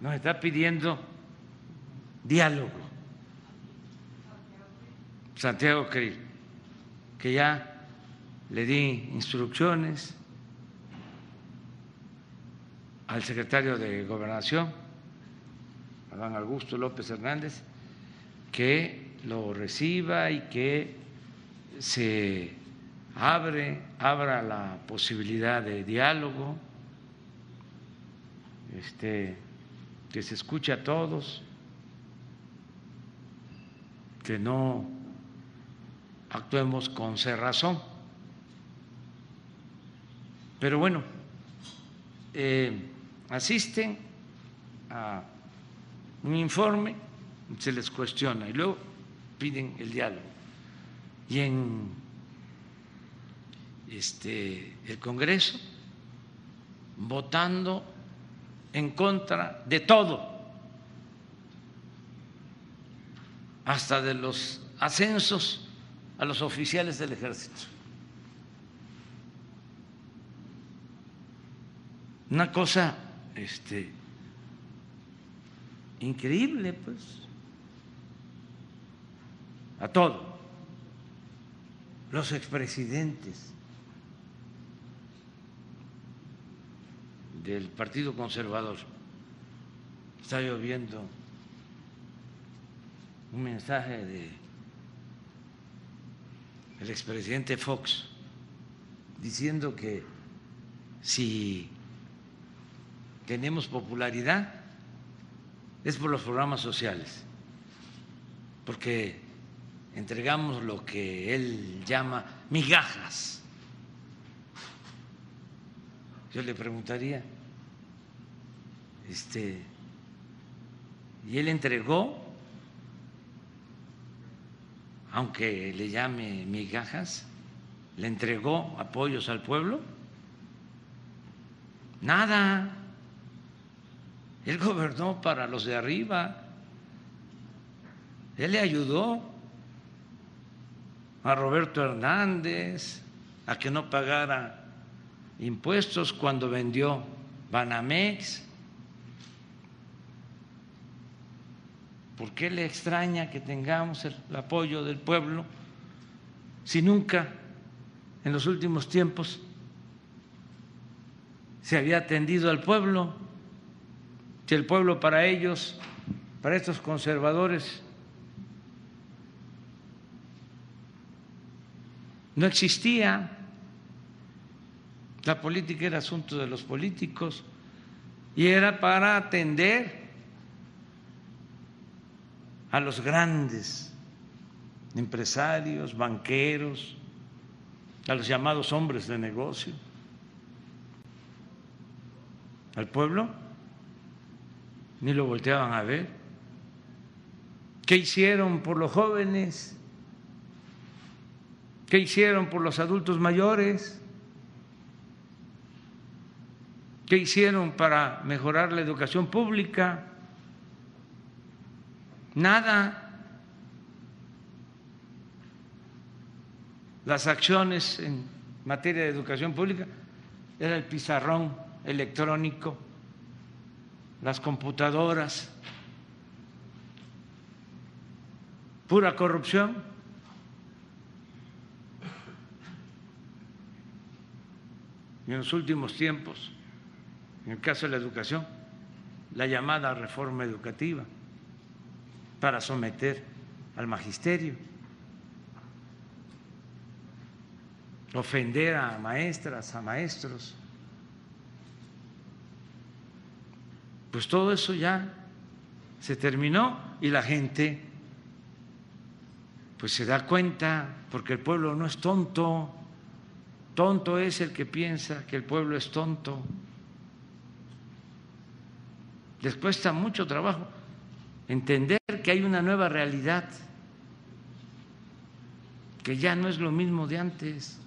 nos está pidiendo diálogo. Santiago Krill, que ya le di instrucciones al secretario de Gobernación, Adán Augusto López Hernández, que lo reciba y que se abre, abra la posibilidad de diálogo, este, que se escuche a todos, que no actuemos con cerrazón. Pero bueno, eh, asisten a un informe, se les cuestiona y luego piden el diálogo. Y en este, el Congreso, votando en contra de todo, hasta de los ascensos a los oficiales del ejército. Una cosa este, increíble, pues, a todo. Los expresidentes del Partido Conservador. Está lloviendo un mensaje de el expresidente Fox diciendo que si tenemos popularidad es por los programas sociales, porque entregamos lo que él llama migajas. Yo le preguntaría, este, y él entregó, aunque le llame migajas, le entregó apoyos al pueblo. Nada. Él gobernó para los de arriba. Él le ayudó a Roberto Hernández a que no pagara impuestos cuando vendió Banamex. ¿Por qué le extraña que tengamos el apoyo del pueblo si nunca en los últimos tiempos se había atendido al pueblo? Si el pueblo para ellos, para estos conservadores, no existía. La política era asunto de los políticos y era para atender a los grandes empresarios, banqueros, a los llamados hombres de negocio, al pueblo, ni lo volteaban a ver. ¿Qué hicieron por los jóvenes? ¿Qué hicieron por los adultos mayores? ¿Qué hicieron para mejorar la educación pública? Nada. Las acciones en materia de educación pública era el pizarrón electrónico, las computadoras, pura corrupción. Y en los últimos tiempos, en el caso de la educación, la llamada reforma educativa para someter al magisterio, ofender a maestras, a maestros. Pues todo eso ya se terminó y la gente pues se da cuenta porque el pueblo no es tonto. Tonto es el que piensa que el pueblo es tonto. Les cuesta mucho trabajo entender hay una nueva realidad, que ya no es lo mismo de antes.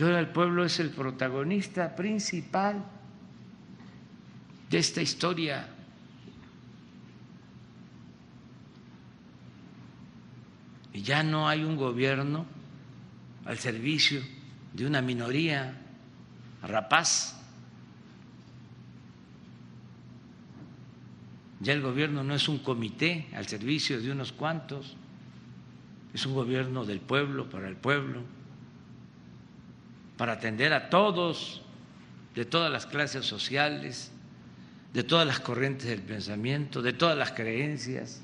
Ahora el pueblo es el protagonista principal de esta historia. Y ya no hay un gobierno al servicio de una minoría rapaz. Ya el gobierno no es un comité al servicio de unos cuantos, es un gobierno del pueblo, para el pueblo, para atender a todos, de todas las clases sociales, de todas las corrientes del pensamiento, de todas las creencias.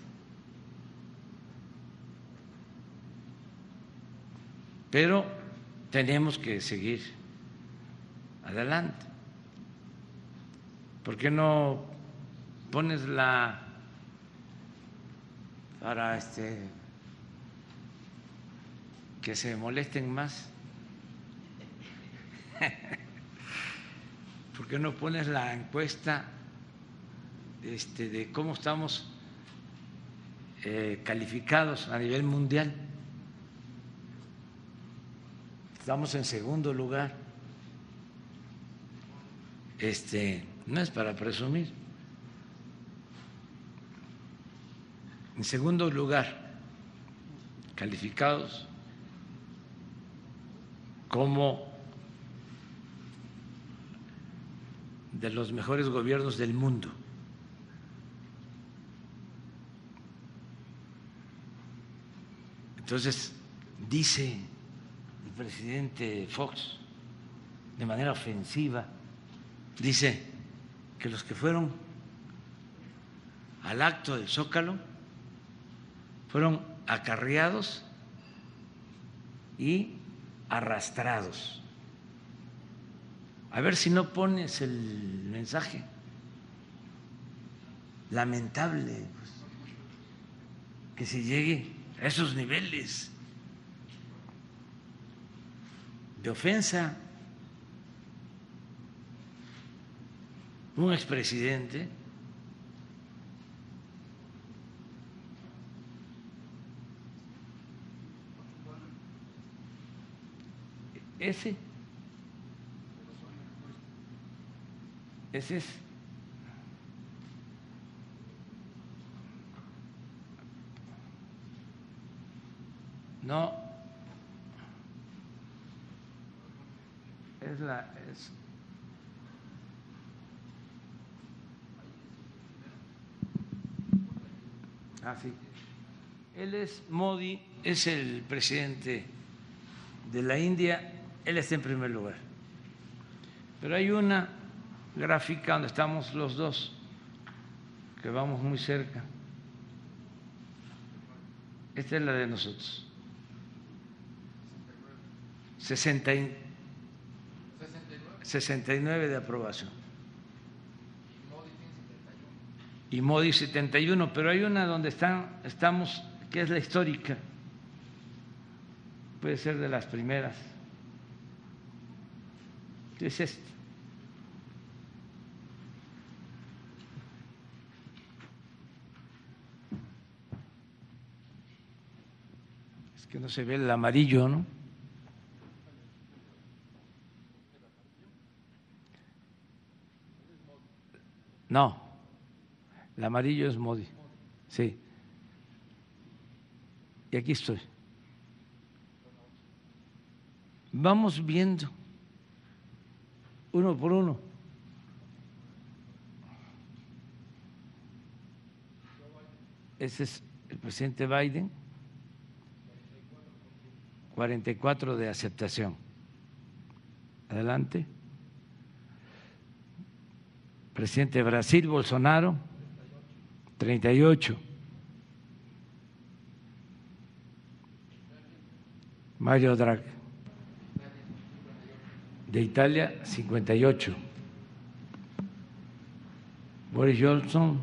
Pero tenemos que seguir adelante. ¿Por qué no pones la para este que se molesten más? ¿Por qué no pones la encuesta este, de cómo estamos eh, calificados a nivel mundial? Estamos en segundo lugar. Este, no es para presumir. En segundo lugar, calificados como de los mejores gobiernos del mundo. Entonces, dice presidente Fox de manera ofensiva, dice que los que fueron al acto del Zócalo fueron acarreados y arrastrados. A ver si no pones el mensaje. Lamentable pues, que se llegue a esos niveles de ofensa. un expresidente ese. Ese es. No. Es la es. Ah, sí. Él es Modi, es el presidente de la India, él está en primer lugar. Pero hay una gráfica donde estamos los dos, que vamos muy cerca. Esta es la de nosotros. 60 y- 69 de aprobación. y Modi 71, pero hay una donde están, estamos, que es la histórica, puede ser de las primeras. Es esta. Es que no se ve el amarillo, ¿no? No. El amarillo es Modi. Sí. Y aquí estoy. Vamos viendo uno por uno. Ese es el presidente Biden. 44 de aceptación. Adelante. Presidente de Brasil, Bolsonaro. 38. Mario Draghi. De Italia, 58. Boris Johnson,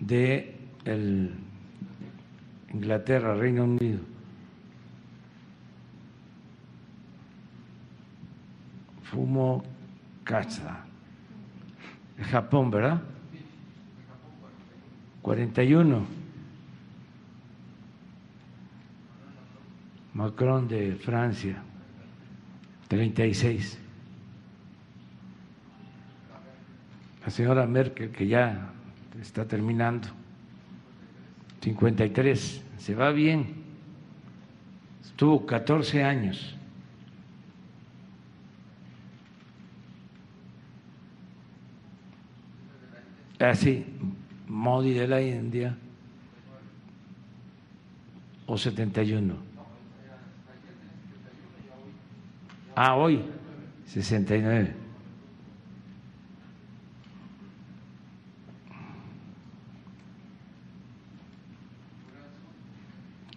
de el Inglaterra, Reino Unido. Fumo. De Japón, ¿verdad? 41. Macron de Francia, 36. La señora Merkel, que ya está terminando, 53. Se va bien. Estuvo 14 años. Así, Modi de la India, o 71. Ah, hoy, 69.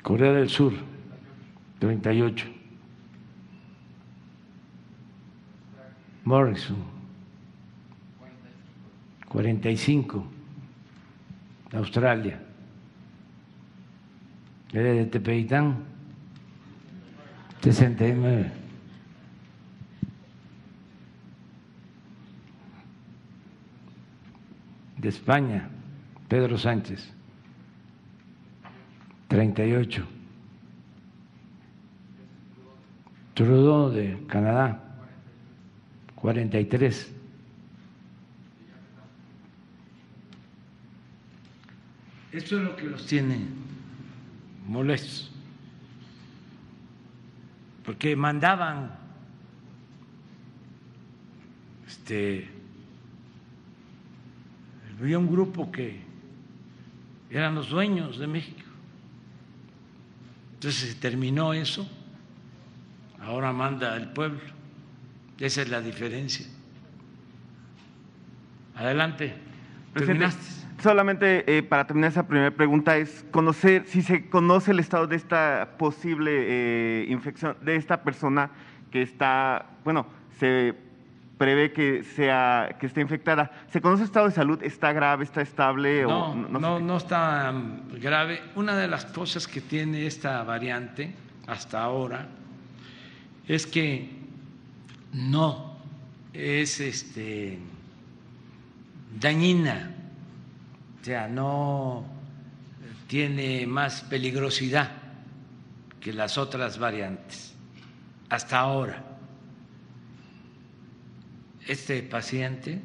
Corea del Sur, 38. Morrison, 45. Australia. Era de Tepeitán, 69. España, Pedro Sánchez, 38. Trudeau de Canadá, 43. Esto es lo que los tiene molestos, porque mandaban este había un grupo que eran los dueños de México. Entonces se terminó eso, ahora manda el pueblo. Esa es la diferencia. Adelante. ¿Terminaste? Solamente eh, para terminar esa primera pregunta es conocer si se conoce el estado de esta posible eh, infección de esta persona que está, bueno, se prevé que sea que esté infectada. ¿Se conoce el estado de salud? ¿Está grave? ¿Está estable? No, o, no, sé? no, está mm, grave. Una de las cosas que tiene esta variante hasta ahora es que no es este, dañina, o sea, no tiene más peligrosidad que las otras variantes hasta ahora. Este paciente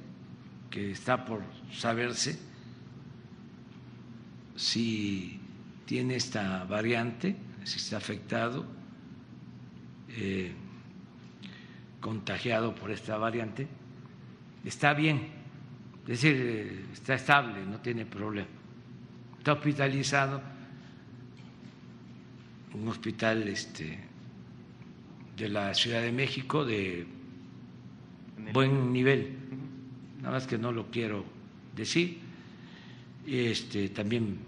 que está por saberse si tiene esta variante, si está afectado, eh, contagiado por esta variante, está bien, es decir, eh, está estable, no tiene problema. Está hospitalizado, un hospital este, de la Ciudad de México de buen nivel, nada más que no lo quiero decir, este, también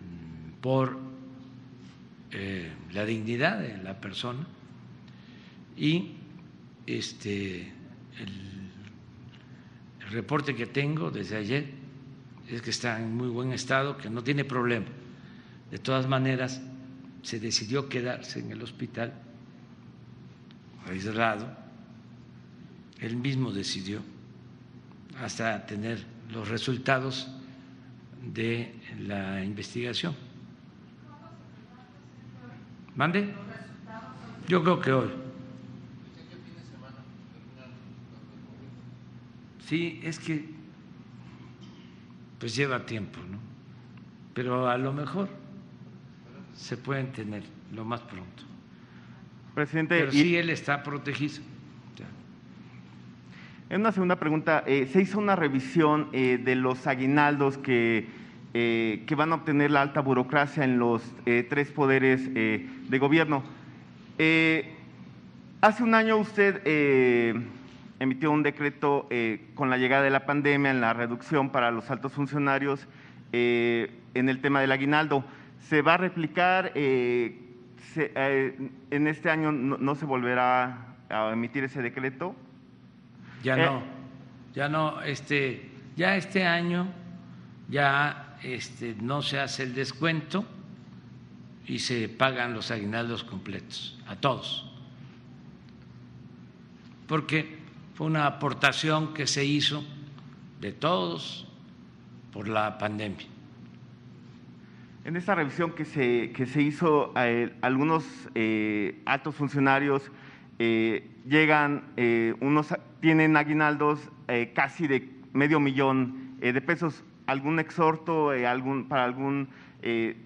mm, por eh, la dignidad de la persona y este, el, el reporte que tengo desde ayer es que está en muy buen estado, que no tiene problema. De todas maneras, se decidió quedarse en el hospital aislado, él mismo decidió hasta tener los resultados de la investigación. ¿Mande? Yo creo que hoy. Sí, es que pues lleva tiempo, ¿no? Pero a lo mejor se pueden tener lo más pronto. Presidente, Pero sí él está protegido. En una segunda pregunta, eh, se hizo una revisión eh, de los aguinaldos que, eh, que van a obtener la alta burocracia en los tres poderes de gobierno. Hace un año usted emitió un decreto con la llegada de la pandemia en la reducción para los altos funcionarios en el tema del aguinaldo. ¿Se va a replicar? ¿En este año no se volverá a emitir ese decreto? Ya Eh. no, ya no, este, ya este año ya este, no se hace el descuento y se pagan los aguinaldos completos a todos. Porque fue una aportación que se hizo de todos por la pandemia. En esta revisión que se, que se hizo, eh, algunos eh, altos funcionarios eh, llegan, eh, unos tienen aguinaldos eh, casi de medio millón eh, de pesos. ¿Algún exhorto eh, algún, para algún,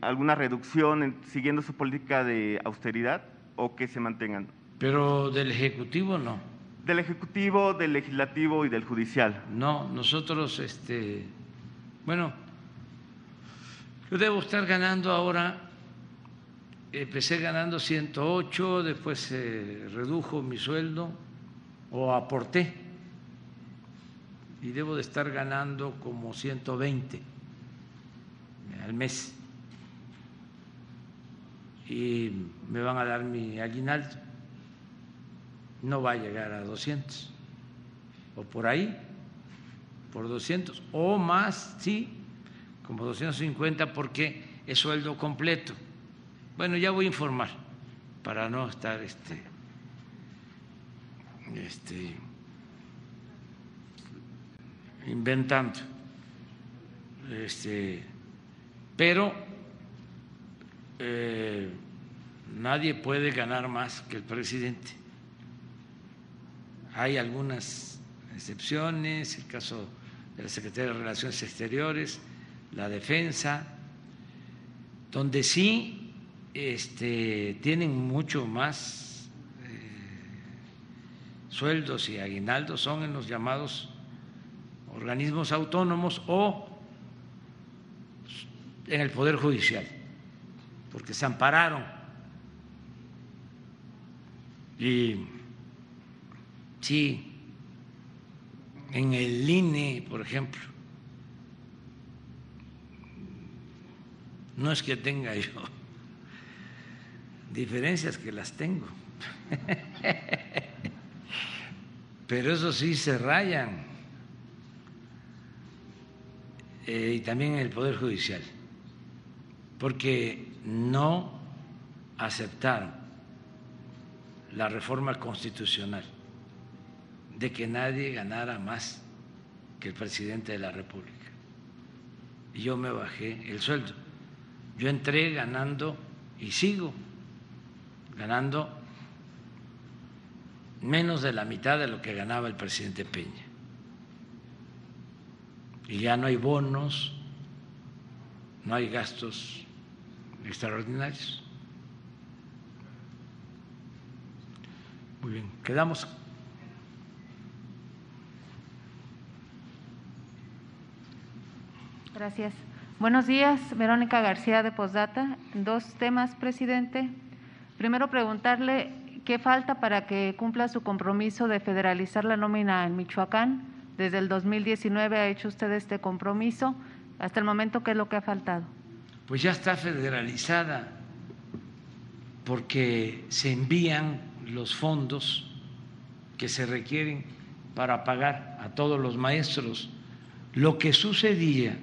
alguna reducción en- siguiendo su política de austeridad o que se mantengan? Pero del Ejecutivo no. Del Ejecutivo, del Legislativo y del Judicial. No, nosotros, este, bueno, yo debo estar ganando ahora, empecé ganando 108, después se redujo mi sueldo o aporté y debo de estar ganando como 120 al mes y me van a dar mi aguinaldo, no va a llegar a 200 o por ahí, por 200 o más, sí, como 250 porque es sueldo completo. Bueno, ya voy a informar para no estar este, este, inventando. Este, pero eh, nadie puede ganar más que el presidente. Hay algunas excepciones, el caso de la Secretaría de Relaciones Exteriores, la defensa, donde sí este, tienen mucho más eh, sueldos y aguinaldos son en los llamados organismos autónomos o en el Poder Judicial, porque se ampararon. Y sí, en el INE, por ejemplo, no es que tenga yo diferencias que las tengo, pero eso sí se rayan, Eh, y también en el Poder Judicial, porque no aceptaron la reforma constitucional de que nadie ganara más que el presidente de la República. Y yo me bajé el sueldo. Yo entré ganando y sigo ganando menos de la mitad de lo que ganaba el presidente Peña. Y ya no hay bonos, no hay gastos extraordinarios. Muy bien, quedamos. Gracias. Buenos días, Verónica García de Posdata. Dos temas, presidente. Primero, preguntarle qué falta para que cumpla su compromiso de federalizar la nómina en Michoacán. Desde el 2019 ha hecho usted este compromiso. Hasta el momento, ¿qué es lo que ha faltado? Pues ya está federalizada, porque se envían los fondos que se requieren para pagar a todos los maestros. Lo que sucedía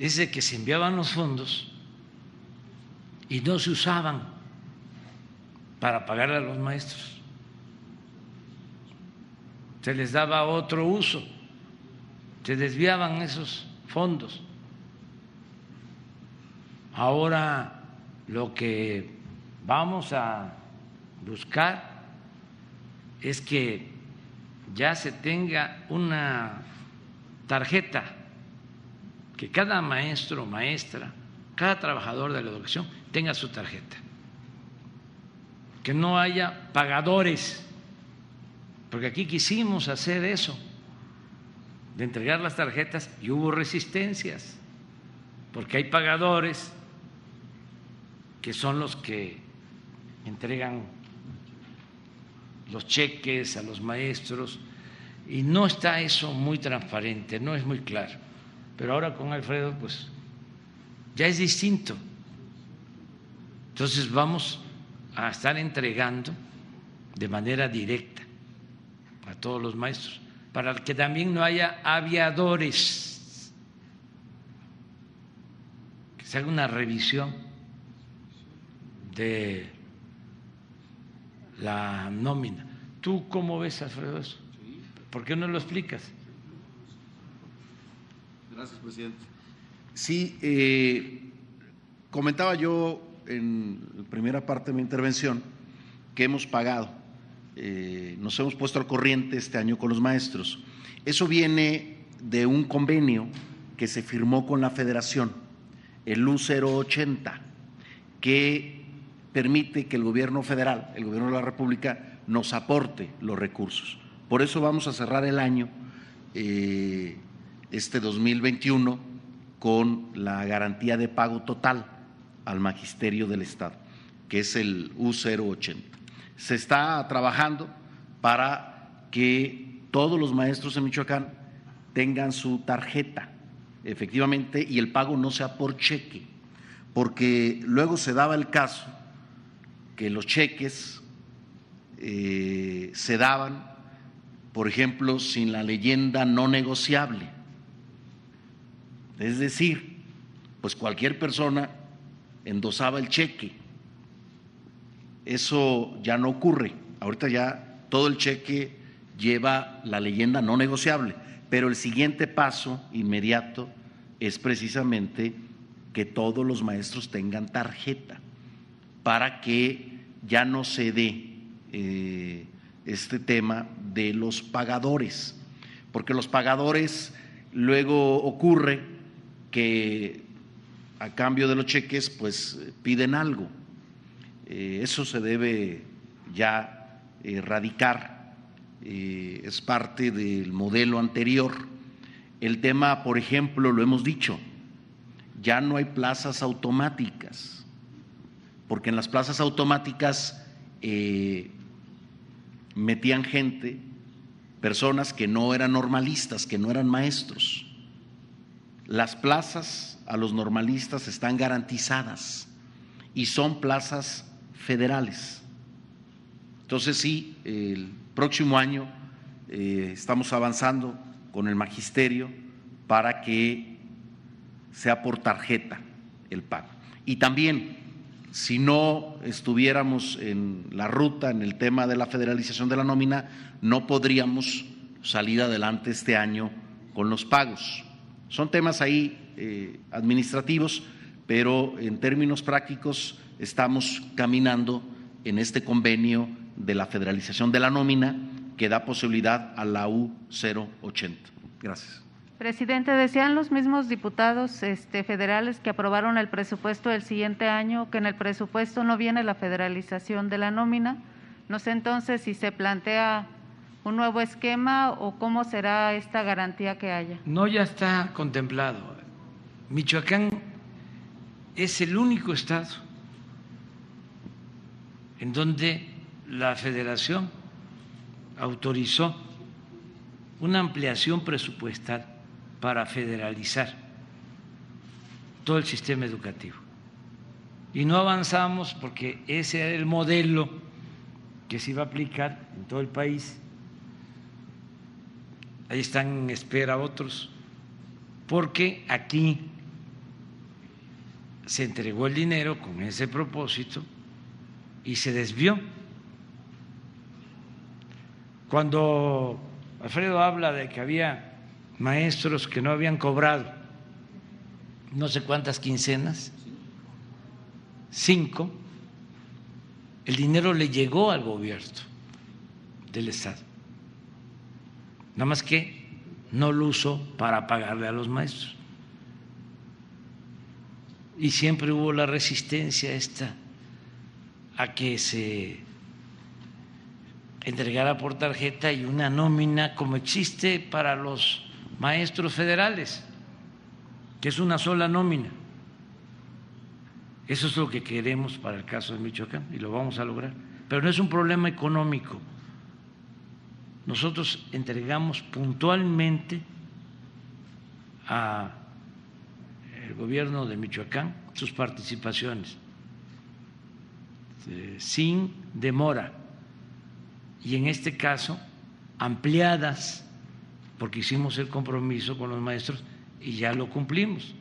es de que se enviaban los fondos y no se usaban para pagar a los maestros. Se les daba otro uso, se desviaban esos fondos. Ahora lo que vamos a buscar es que ya se tenga una tarjeta, que cada maestro o maestra, cada trabajador de la educación tenga su tarjeta, que no haya pagadores, porque aquí quisimos hacer eso, de entregar las tarjetas y hubo resistencias, porque hay pagadores que son los que entregan los cheques a los maestros y no está eso muy transparente, no es muy claro. Pero ahora con Alfredo, pues ya es distinto. Entonces vamos a estar entregando de manera directa a todos los maestros, para que también no haya aviadores, que se haga una revisión de la nómina. ¿Tú cómo ves, Alfredo, eso? ¿Por qué no lo explicas? Gracias, presidente. Sí, eh, comentaba yo en la primera parte de mi intervención que hemos pagado, eh, nos hemos puesto al corriente este año con los maestros. Eso viene de un convenio que se firmó con la federación, el U080, que permite que el gobierno federal, el gobierno de la República, nos aporte los recursos. Por eso vamos a cerrar el año, eh, este 2021, con la garantía de pago total al magisterio del Estado, que es el U080. Se está trabajando para que todos los maestros en Michoacán tengan su tarjeta, efectivamente, y el pago no sea por cheque, porque luego se daba el caso que los cheques eh, se daban, por ejemplo, sin la leyenda no negociable. Es decir, pues cualquier persona endosaba el cheque. Eso ya no ocurre. Ahorita ya todo el cheque lleva la leyenda no negociable, pero el siguiente paso inmediato es precisamente que todos los maestros tengan tarjeta para que ya no se dé eh, este tema de los pagadores, porque los pagadores luego ocurre que a cambio de los cheques pues piden algo. Eh, eso se debe ya erradicar, eh, es parte del modelo anterior. El tema, por ejemplo, lo hemos dicho, ya no hay plazas automáticas porque en las plazas automáticas eh, metían gente, personas que no eran normalistas, que no eran maestros. Las plazas a los normalistas están garantizadas y son plazas federales. Entonces sí, el próximo año eh, estamos avanzando con el magisterio para que sea por tarjeta el pago. Y también si no estuviéramos en la ruta, en el tema de la federalización de la nómina, no podríamos salir adelante este año con los pagos. Son temas ahí eh, administrativos, pero en términos prácticos estamos caminando en este convenio de la federalización de la nómina que da posibilidad a la U080. Gracias. Presidente, decían los mismos diputados este, federales que aprobaron el presupuesto del siguiente año que en el presupuesto no viene la federalización de la nómina. No sé entonces si se plantea un nuevo esquema o cómo será esta garantía que haya. No, ya está contemplado. Michoacán es el único estado en donde la federación autorizó una ampliación presupuestal para federalizar todo el sistema educativo. Y no avanzamos porque ese era el modelo que se iba a aplicar en todo el país. Ahí están en espera otros, porque aquí se entregó el dinero con ese propósito y se desvió. Cuando Alfredo habla de que había maestros que no habían cobrado no sé cuántas quincenas, cinco, el dinero le llegó al gobierno del Estado. Nada más que no lo usó para pagarle a los maestros. Y siempre hubo la resistencia esta a que se entregara por tarjeta y una nómina como existe para los maestros federales, que es una sola nómina. Eso es lo que queremos para el caso de Michoacán y lo vamos a lograr. Pero no es un problema económico. Nosotros entregamos puntualmente al gobierno de Michoacán sus participaciones eh, sin demora y en este caso ampliadas porque hicimos el compromiso con los maestros y ya lo cumplimos.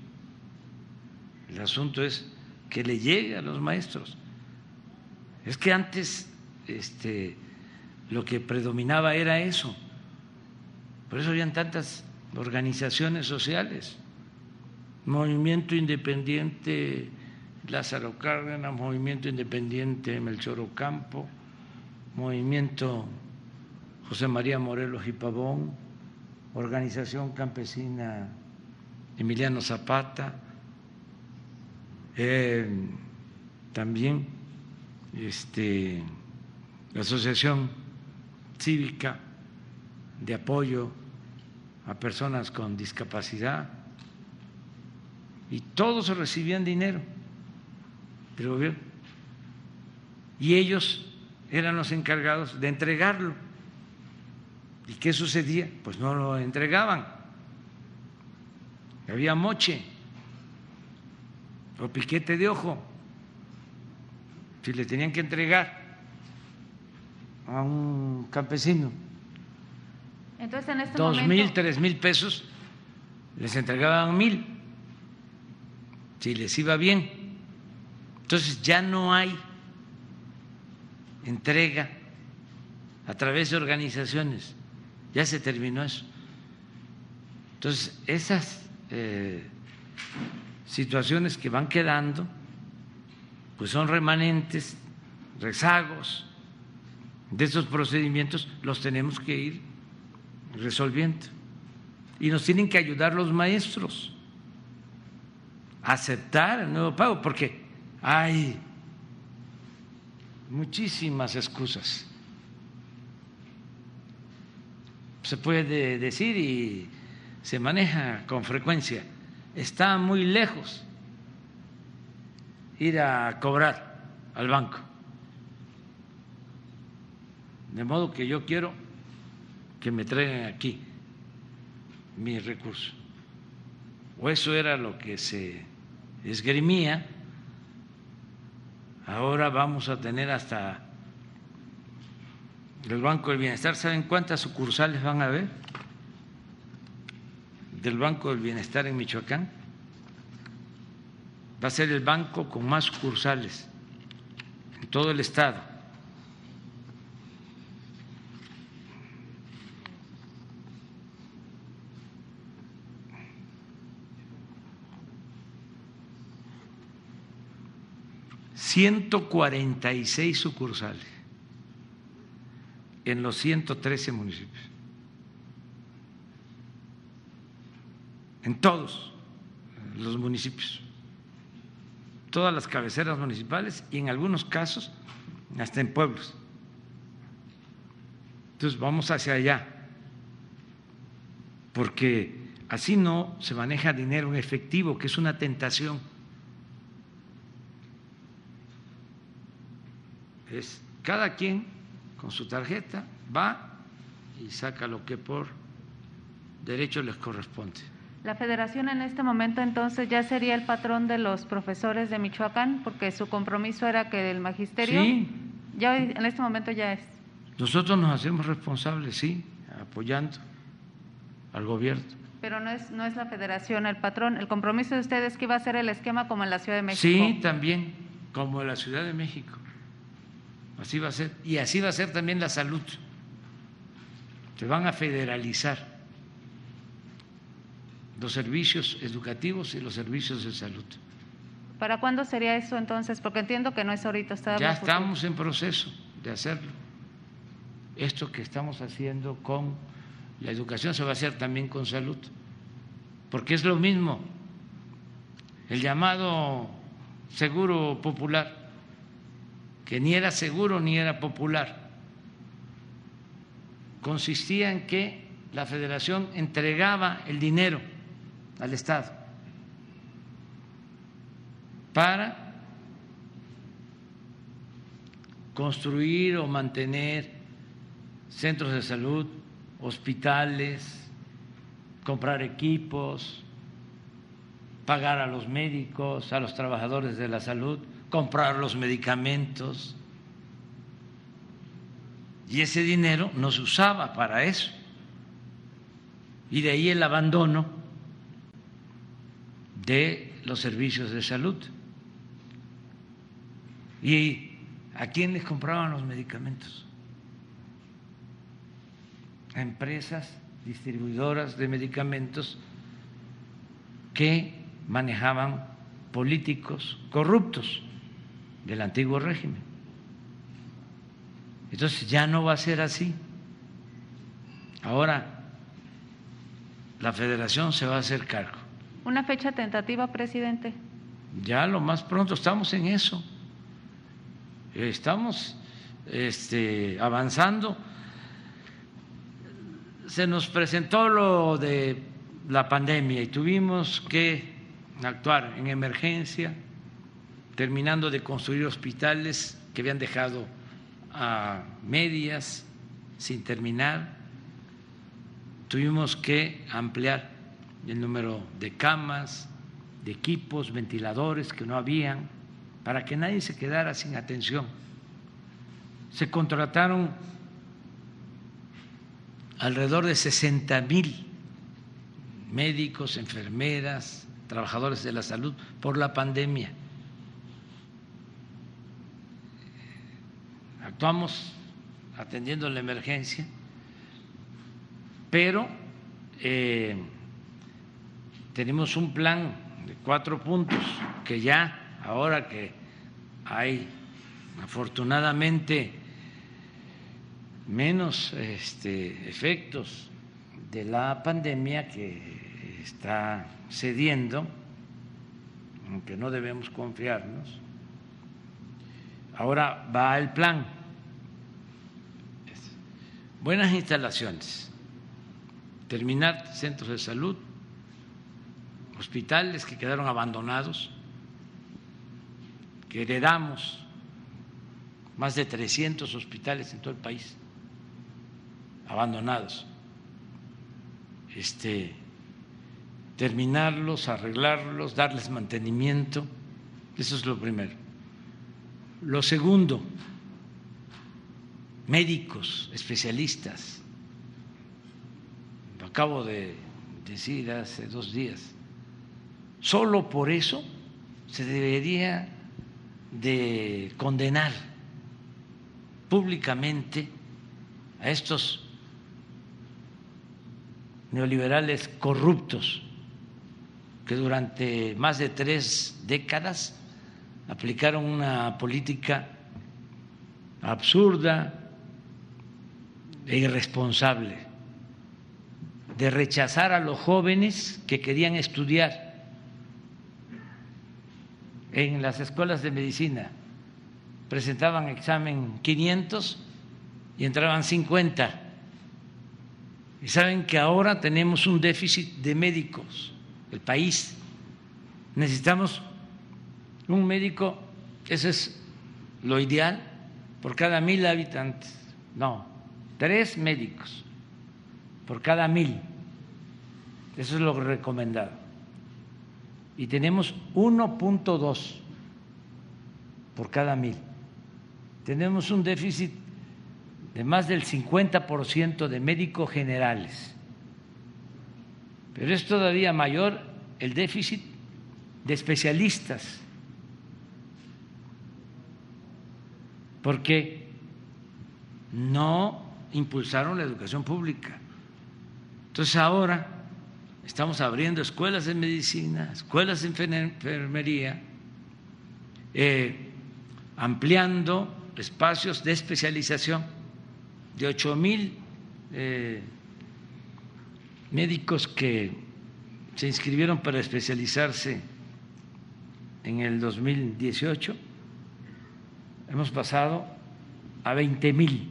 El asunto es que le llegue a los maestros. Es que antes este, lo que predominaba era eso. Por eso habían tantas organizaciones sociales. Movimiento Independiente Lázaro Cárdenas, Movimiento Independiente Melchor Ocampo, Movimiento José María Morelos y Pavón, Organización Campesina Emiliano Zapata, eh, también este, la Asociación Cívica de Apoyo a Personas con Discapacidad, y todos recibían dinero del gobierno, y ellos eran los encargados de entregarlo. ¿Y qué sucedía? Pues no lo entregaban. Había moche o piquete de ojo. Si le tenían que entregar a un campesino Entonces, en este dos momento, mil, tres mil pesos, les entregaban mil, si les iba bien. Entonces ya no hay entrega a través de organizaciones ya se terminó eso. Entonces, esas eh, situaciones que van quedando, pues son remanentes, rezagos de esos procedimientos, los tenemos que ir resolviendo. Y nos tienen que ayudar los maestros a aceptar el nuevo pago, porque hay muchísimas excusas se puede decir y se maneja con frecuencia, está muy lejos ir a cobrar al banco. De modo que yo quiero que me traigan aquí mi recurso. O eso era lo que se esgrimía. Ahora vamos a tener hasta del Banco del Bienestar, ¿saben cuántas sucursales van a haber del Banco del Bienestar en Michoacán? Va a ser el banco con más sucursales en todo el estado. Ciento cuarenta y seis sucursales en los 113 municipios. En todos los municipios. Todas las cabeceras municipales y en algunos casos hasta en pueblos. Entonces vamos hacia allá, porque así no se maneja dinero en efectivo, que es una tentación. Es cada quien con su tarjeta va y saca lo que por derecho les corresponde. La federación en este momento entonces ya sería el patrón de los profesores de Michoacán, porque su compromiso era que el magisterio Sí, ya en este momento ya es. nosotros nos hacemos responsables, sí, apoyando al gobierno. Pero no es, no es la federación el patrón. El compromiso de ustedes es que iba a ser el esquema como en la Ciudad de México. Sí, también, como en la Ciudad de México. Así va a ser. Y así va a ser también la salud. Se van a federalizar los servicios educativos y los servicios de salud. ¿Para cuándo sería eso entonces? Porque entiendo que no es ahorita. Está Ya estamos en proceso de hacerlo. Esto que estamos haciendo con la educación se va a hacer también con salud, porque es lo mismo. El llamado seguro popular, que ni era seguro ni era popular, consistía en que la federación entregaba el dinero al Estado para construir o mantener centros de salud, hospitales, comprar equipos, pagar a los médicos, a los trabajadores de la salud, comprar los medicamentos. Y ese dinero no se usaba para eso. Y de ahí el abandono de los servicios de salud. ¿Y a quién les compraban los medicamentos? A empresas distribuidoras de medicamentos que manejaban políticos corruptos del antiguo régimen. Entonces ya no va a ser así. Ahora la federación se va a hacer cargo. ¿Una fecha tentativa, presidente? Ya lo más pronto estamos en eso. Estamos este, avanzando. Se nos presentó lo de la pandemia y tuvimos que actuar en emergencia, terminando de construir hospitales que habían dejado a medias, sin terminar. Tuvimos que ampliar el número de camas, de equipos, ventiladores que no habían, para que nadie se quedara sin atención. Se contrataron alrededor de 60 mil médicos, enfermeras, trabajadores de la salud por la pandemia. Actuamos atendiendo la emergencia, pero eh, tenemos un plan de cuatro puntos que ya, ahora que hay afortunadamente menos este, efectos de la pandemia que está cediendo, aunque no debemos confiarnos, ahora va el plan. Buenas instalaciones, terminar centros de salud, hospitales que quedaron abandonados, que heredamos más de 300 hospitales en todo el país abandonados. Este, terminarlos, arreglarlos, darles mantenimiento, eso es lo primero. Lo segundo, médicos, especialistas. Lo acabo de decir hace dos días. Solo por eso se debería de condenar públicamente a estos neoliberales corruptos que durante más de tres décadas aplicaron una política absurda e irresponsable de rechazar a los jóvenes que querían estudiar en las escuelas de medicina. Presentaban examen 500 y entraban 50. Y saben que ahora tenemos un déficit de médicos, el país. Necesitamos un médico, eso es lo ideal, por cada mil habitantes. No, tres médicos por cada mil. Eso es lo recomendado. Y tenemos 1.2 por cada mil. Tenemos un déficit de más del 50% de médicos generales. Pero es todavía mayor el déficit de especialistas, porque no impulsaron la educación pública. Entonces ahora estamos abriendo escuelas de medicina, escuelas de enfermería, eh, ampliando espacios de especialización de ocho mil eh, médicos que se inscribieron para especializarse en el 2018, hemos pasado a 20 mil.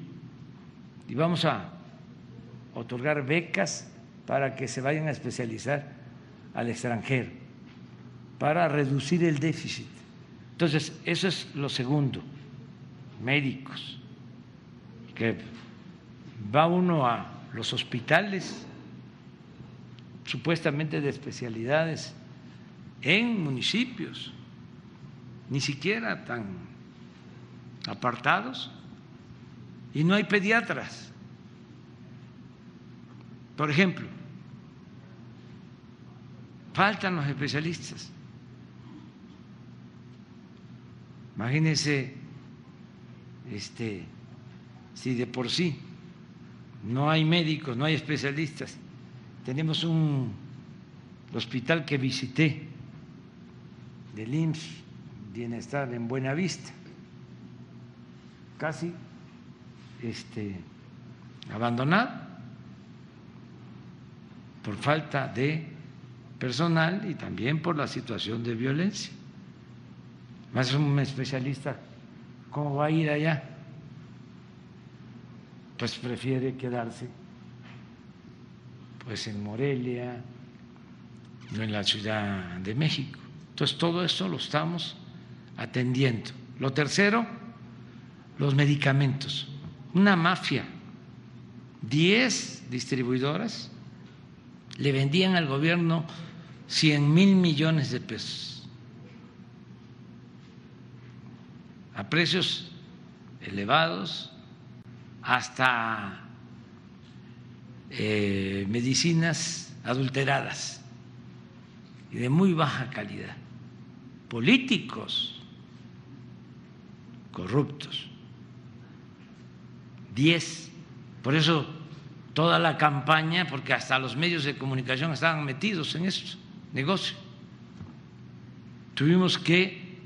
Y vamos a otorgar becas para que se vayan a especializar al extranjero, para reducir el déficit. Entonces, eso es lo segundo, médicos, que va uno a los hospitales supuestamente de especialidades en municipios, ni siquiera tan apartados, y no hay pediatras. Por ejemplo, faltan los especialistas. Imagínense este, si de por sí no hay médicos, no hay especialistas. Tenemos un hospital que visité del IMSS, Bienestar en Buenavista, casi este, abandonado por falta de personal y también por la situación de violencia. Más un especialista, ¿cómo va a ir allá? pues prefiere quedarse pues en Morelia, no en la Ciudad de México. Entonces todo eso lo estamos atendiendo. Lo tercero, los medicamentos. Una mafia, diez distribuidoras le vendían al gobierno 100 mil millones de pesos. A precios elevados hasta eh, medicinas adulteradas y de muy baja calidad, políticos corruptos, diez. Por eso toda la campaña, porque hasta los medios de comunicación estaban metidos en estos negocios, tuvimos que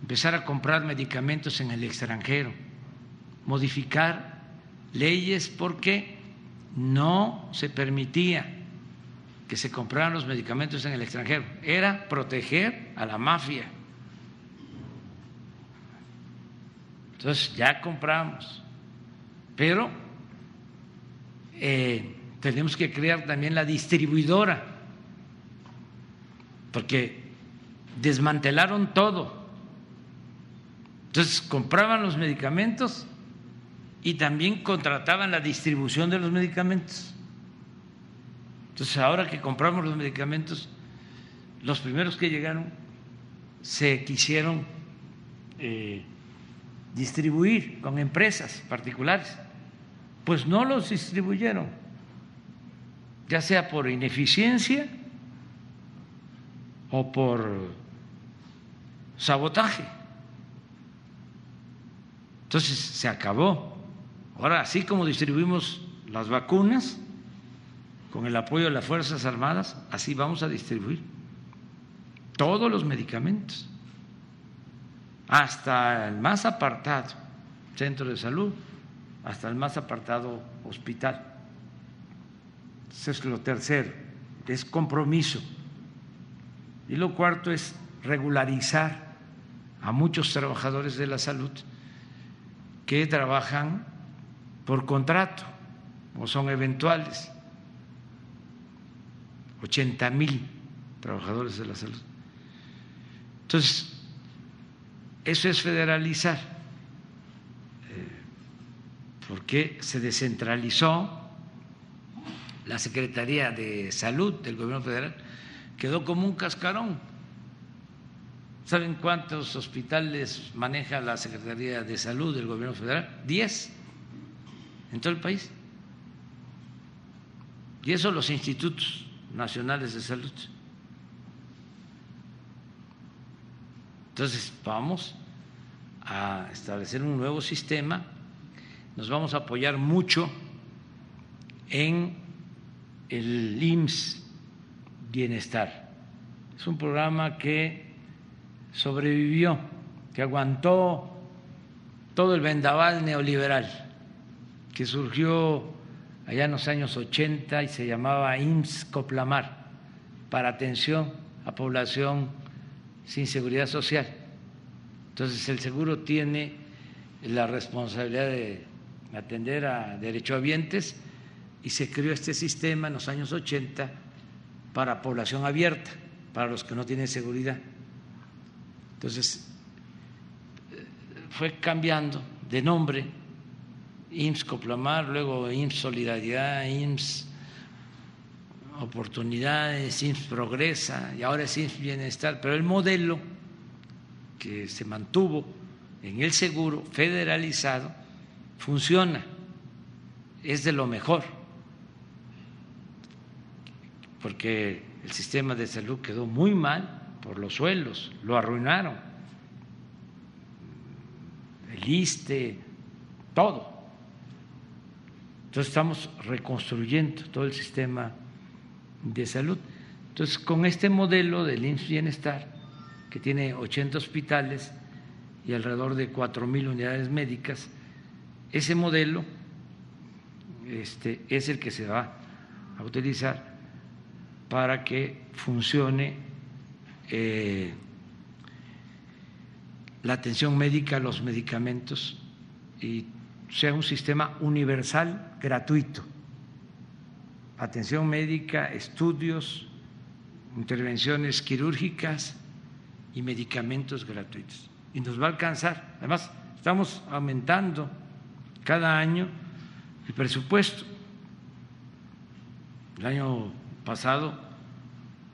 empezar a comprar medicamentos en el extranjero modificar leyes porque no se permitía que se compraran los medicamentos en el extranjero, era proteger a la mafia. Entonces ya compramos, pero eh, tenemos que crear también la distribuidora, porque desmantelaron todo. Entonces compraban los medicamentos y también contrataban la distribución de los medicamentos. Entonces, ahora que compramos los medicamentos, los primeros que llegaron se quisieron eh, distribuir con empresas particulares, pues no los distribuyeron, ya sea por ineficiencia o por sabotaje. Entonces se acabó. Ahora, así como distribuimos las vacunas, con el apoyo de las Fuerzas Armadas, así vamos a distribuir todos los medicamentos, hasta el más apartado centro de salud, hasta el más apartado hospital. Eso es lo tercero, es compromiso. Y lo cuarto es regularizar a muchos trabajadores de la salud que trabajan por contrato o son eventuales. 80 mil trabajadores de la salud. Entonces, eso es federalizar, porque se descentralizó la Secretaría de Salud del Gobierno Federal, quedó como un cascarón. ¿Saben cuántos hospitales maneja la Secretaría de Salud del Gobierno Federal? Diez en todo el país. Y eso los institutos nacionales de salud. Entonces, vamos a establecer un nuevo sistema, nos vamos a apoyar mucho en el IMSS Bienestar. Es un programa que sobrevivió, que aguantó todo el vendaval neoliberal que surgió allá en los años 80 y se llamaba IMSS Coplamar para atención a población sin seguridad social. Entonces el seguro tiene la responsabilidad de atender a derechohabientes y se creó este sistema en los años 80 para población abierta, para los que no tienen seguridad. Entonces fue cambiando de nombre IMSS Coplamar, luego IMSS Solidaridad, IMSS Oportunidades, IMSS Progresa y ahora es IMSS Bienestar, pero el modelo que se mantuvo en el seguro federalizado funciona, es de lo mejor, porque el sistema de salud quedó muy mal por los suelos, lo arruinaron, el ISTE, todo. Entonces estamos reconstruyendo todo el sistema de salud. Entonces, con este modelo del IMSS Bienestar, que tiene 80 hospitales y alrededor de 4 mil unidades médicas, ese modelo este, es el que se va a utilizar para que funcione eh, la atención médica, los medicamentos y sea un sistema universal gratuito. Atención médica, estudios, intervenciones quirúrgicas y medicamentos gratuitos. Y nos va a alcanzar. Además, estamos aumentando cada año el presupuesto. El año pasado,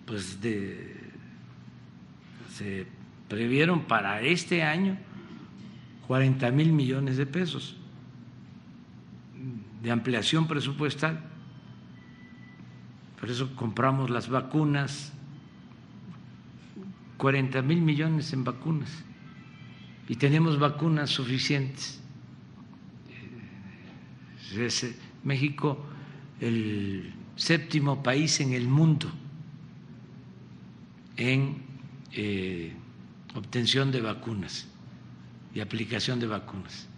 pues de, se previeron para este año 40 mil millones de pesos de ampliación presupuestal. Por eso compramos las vacunas, 40 mil millones en vacunas, y tenemos vacunas suficientes. Es México el séptimo país en el mundo en eh, obtención de vacunas y aplicación de vacunas.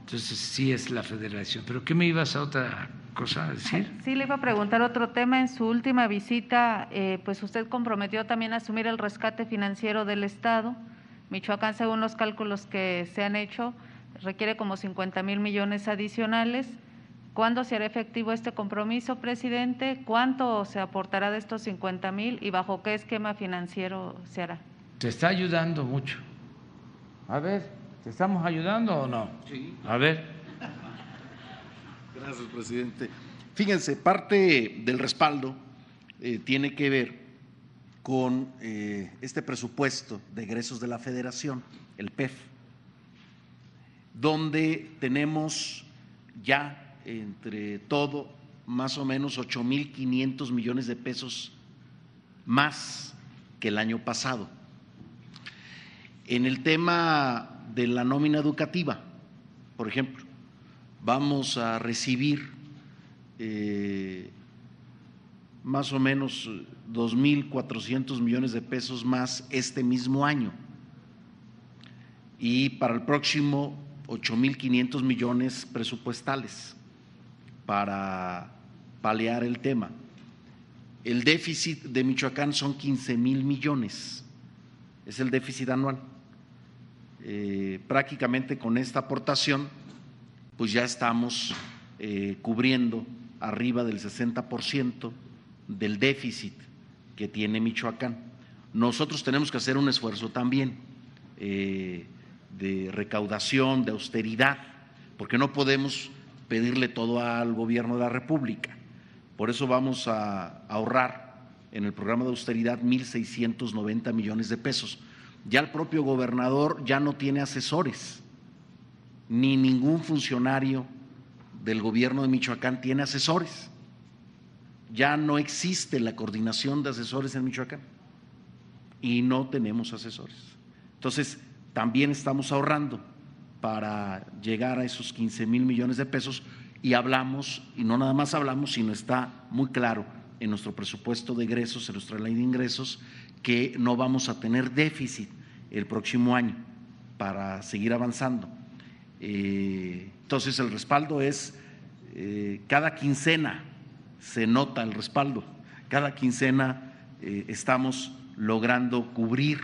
Entonces sí es la federación. ¿Pero qué me ibas a otra cosa a decir? Sí, le iba a preguntar otro tema. En su última visita, eh, pues usted comprometió también a asumir el rescate financiero del Estado. Michoacán, según los cálculos que se han hecho, requiere como 50 mil millones adicionales. ¿Cuándo se hará efectivo este compromiso, presidente? ¿Cuánto se aportará de estos 50 mil y bajo qué esquema financiero se hará? Se está ayudando mucho. A ver, ¿Te estamos ayudando o no? Sí. A ver. Gracias, presidente. Fíjense, parte del respaldo eh, tiene que ver con eh, este presupuesto de egresos de la federación, el PEF, donde tenemos ya entre todo más o menos 8.500 millones de pesos más que el año pasado. En el tema de la nómina educativa, por ejemplo, vamos a recibir eh, más o menos 2.400 millones de pesos más este mismo año. Y para el próximo, 8.500 millones presupuestales para paliar el tema. El déficit de Michoacán son 15 mil millones, es el déficit anual. Eh, prácticamente con esta aportación, pues ya estamos eh, cubriendo arriba del 60% del déficit que tiene Michoacán. Nosotros tenemos que hacer un esfuerzo también eh, de recaudación, de austeridad, porque no podemos pedirle todo al gobierno de la República. Por eso vamos a ahorrar en el programa de austeridad 1.690 millones de pesos. Ya el propio gobernador ya no tiene asesores, ni ningún funcionario del gobierno de Michoacán tiene asesores ya no existe la coordinación de asesores en Michoacán y no tenemos asesores. Entonces, también estamos ahorrando para llegar a esos 15 mil millones de pesos y hablamos, y no nada más hablamos, sino está muy claro en nuestro presupuesto de ingresos, en nuestra ley de ingresos, que no vamos a tener déficit el próximo año para seguir avanzando. Eh, entonces, el respaldo es eh, cada quincena se nota el respaldo. Cada quincena eh, estamos logrando cubrir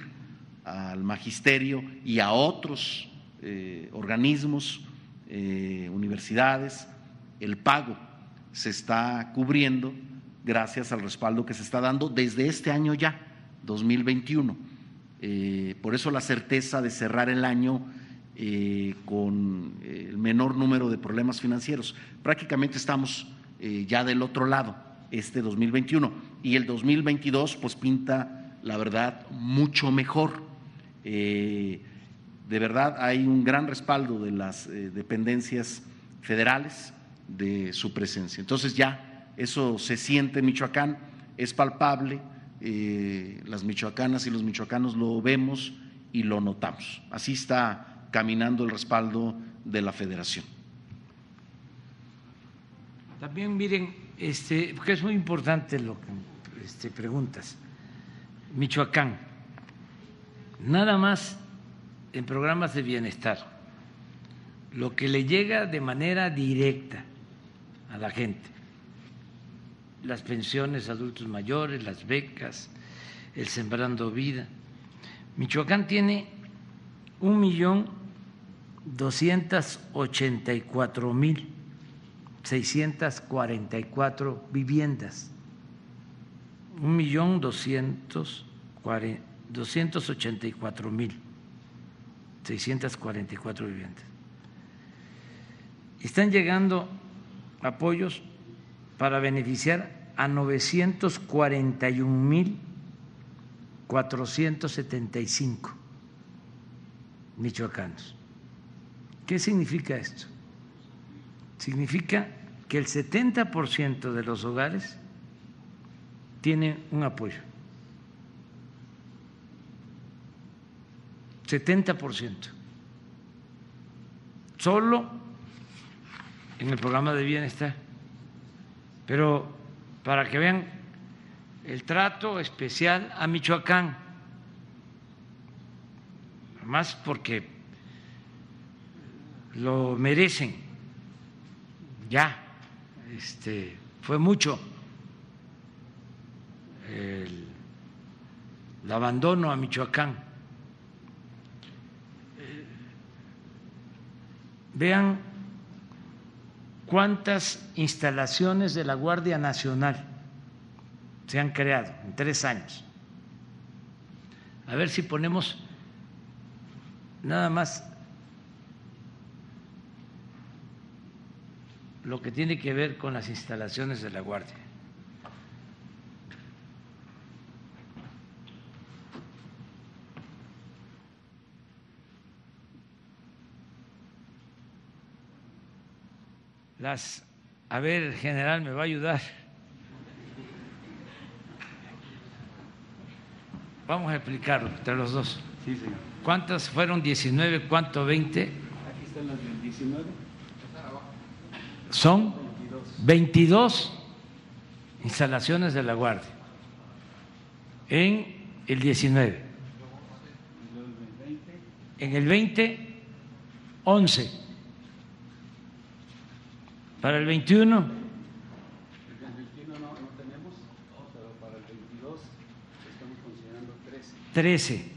al magisterio y a otros eh, organismos, eh, universidades, el pago se está cubriendo gracias al respaldo que se está dando desde este año ya, 2021. por eso la certeza de cerrar el año con el menor número de problemas financieros. Prácticamente estamos eh, ya del otro lado, este 2021. Y el 2022 pues pinta, la verdad, mucho mejor. Eh, de verdad hay un gran respaldo de las eh, dependencias federales de su presencia. Entonces ya eso se siente en Michoacán, es palpable, las michoacanas y los michoacanos lo vemos y lo notamos. Así está caminando el respaldo de la federación. También miren, este, porque es muy importante lo que este, preguntas. Michoacán, nada más en programas de bienestar, lo que le llega de manera directa a la gente, las pensiones a adultos mayores, las becas, el Sembrando Vida. Michoacán tiene un millón doscientos ochenta y cuatro mil seiscientos cuarenta y cuatro viviendas. Un millón doscientos cuarenta 284 mil 644 viviendas. Están llegando apoyos para beneficiar a 941 mil 475 michoacanos. ¿Qué significa esto? Significa que el 70% de los hogares tienen un apoyo 70%. Solo en el programa de bienestar. Pero para que vean el trato especial a Michoacán, más porque lo merecen, ya este, fue mucho el, abandono a Michoacán. Vean cuántas instalaciones de la Guardia Nacional se han creado en tres años. A ver si ponemos nada más lo que tiene que ver con las instalaciones de la Guardia. Las, a ver, el general me va a ayudar. Vamos a explicarlo entre los dos. Sí, señor. ¿Cuántas fueron 19? ¿Cuánto 20? Aquí están las del 19. Son 22 instalaciones de la Guardia en el 19. En el 20, 11. Para el 21, El 21 no, no tenemos, pero para el 22 estamos considerando 13. 13.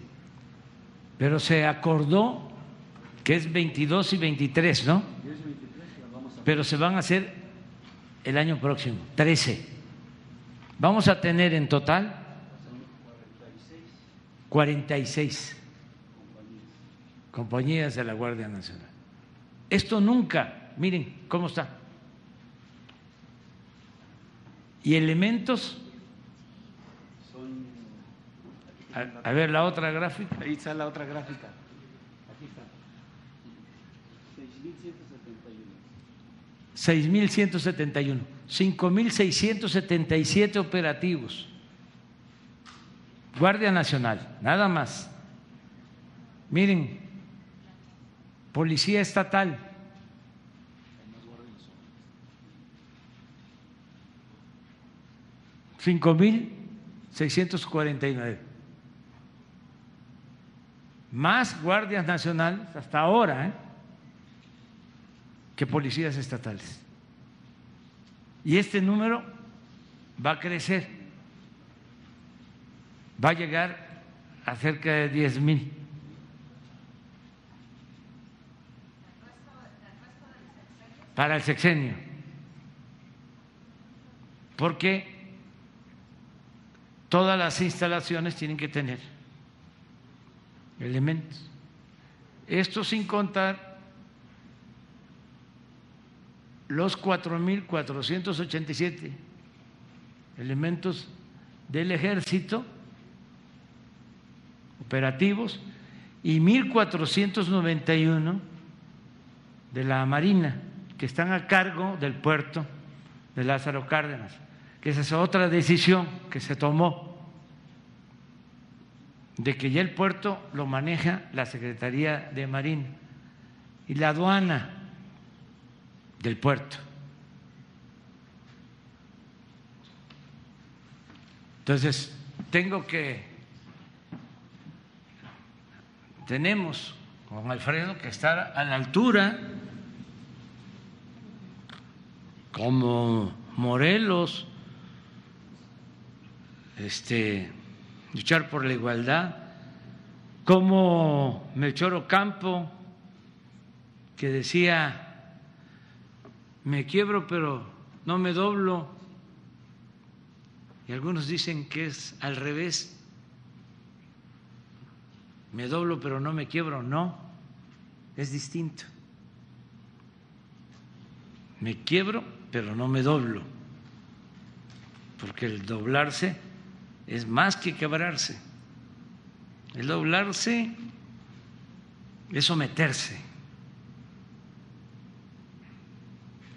Pero se acordó que es 22 y 23, ¿no? Y es 23, las vamos a Pero se van a hacer el año próximo, 13. Vamos a tener en total 46 compañías de la Guardia Nacional. Esto nunca, miren cómo está. Y elementos, a, a ver la otra gráfica, Ahí está la otra gráfica. Aquí está. 6.171. 6.171, 5.677 operativos. Guardia Nacional, nada más. Miren, Policía Estatal. Cinco mil seiscientos cuarenta y nueve. Más guardias nacionales hasta ahora ¿eh? que policías estatales. Y este número va a crecer, va a llegar a cerca de 10 mil. Para el sexenio. Porque todas las instalaciones tienen que tener elementos. Esto sin contar los 4.487 elementos del ejército operativos y 1.491 de la Marina que están a cargo del puerto de Lázaro Cárdenas, que esa es otra decisión que se tomó de que ya el puerto lo maneja la Secretaría de Marina y la aduana del puerto. Entonces, tengo que, tenemos con Alfredo que estar a la altura, como Morelos, este, luchar por la igualdad, como Melchor Ocampo, que decía, me quiebro pero no me doblo, y algunos dicen que es al revés, me doblo pero no me quiebro, no, es distinto. Me quiebro pero no me doblo, porque el doblarse es más que quebrarse. El doblarse es someterse,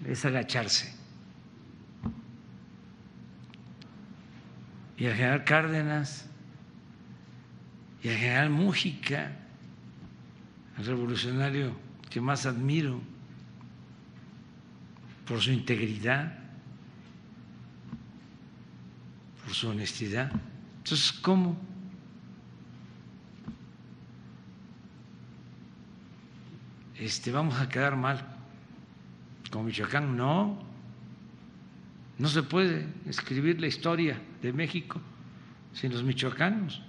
es agacharse. Y el general Cárdenas y el general Mújica, el revolucionario que más admiro por su integridad, por su honestidad. Entonces, ¿cómo? Este, vamos a quedar mal con Michoacán. No, no se puede escribir la historia de México sin los michoacanos.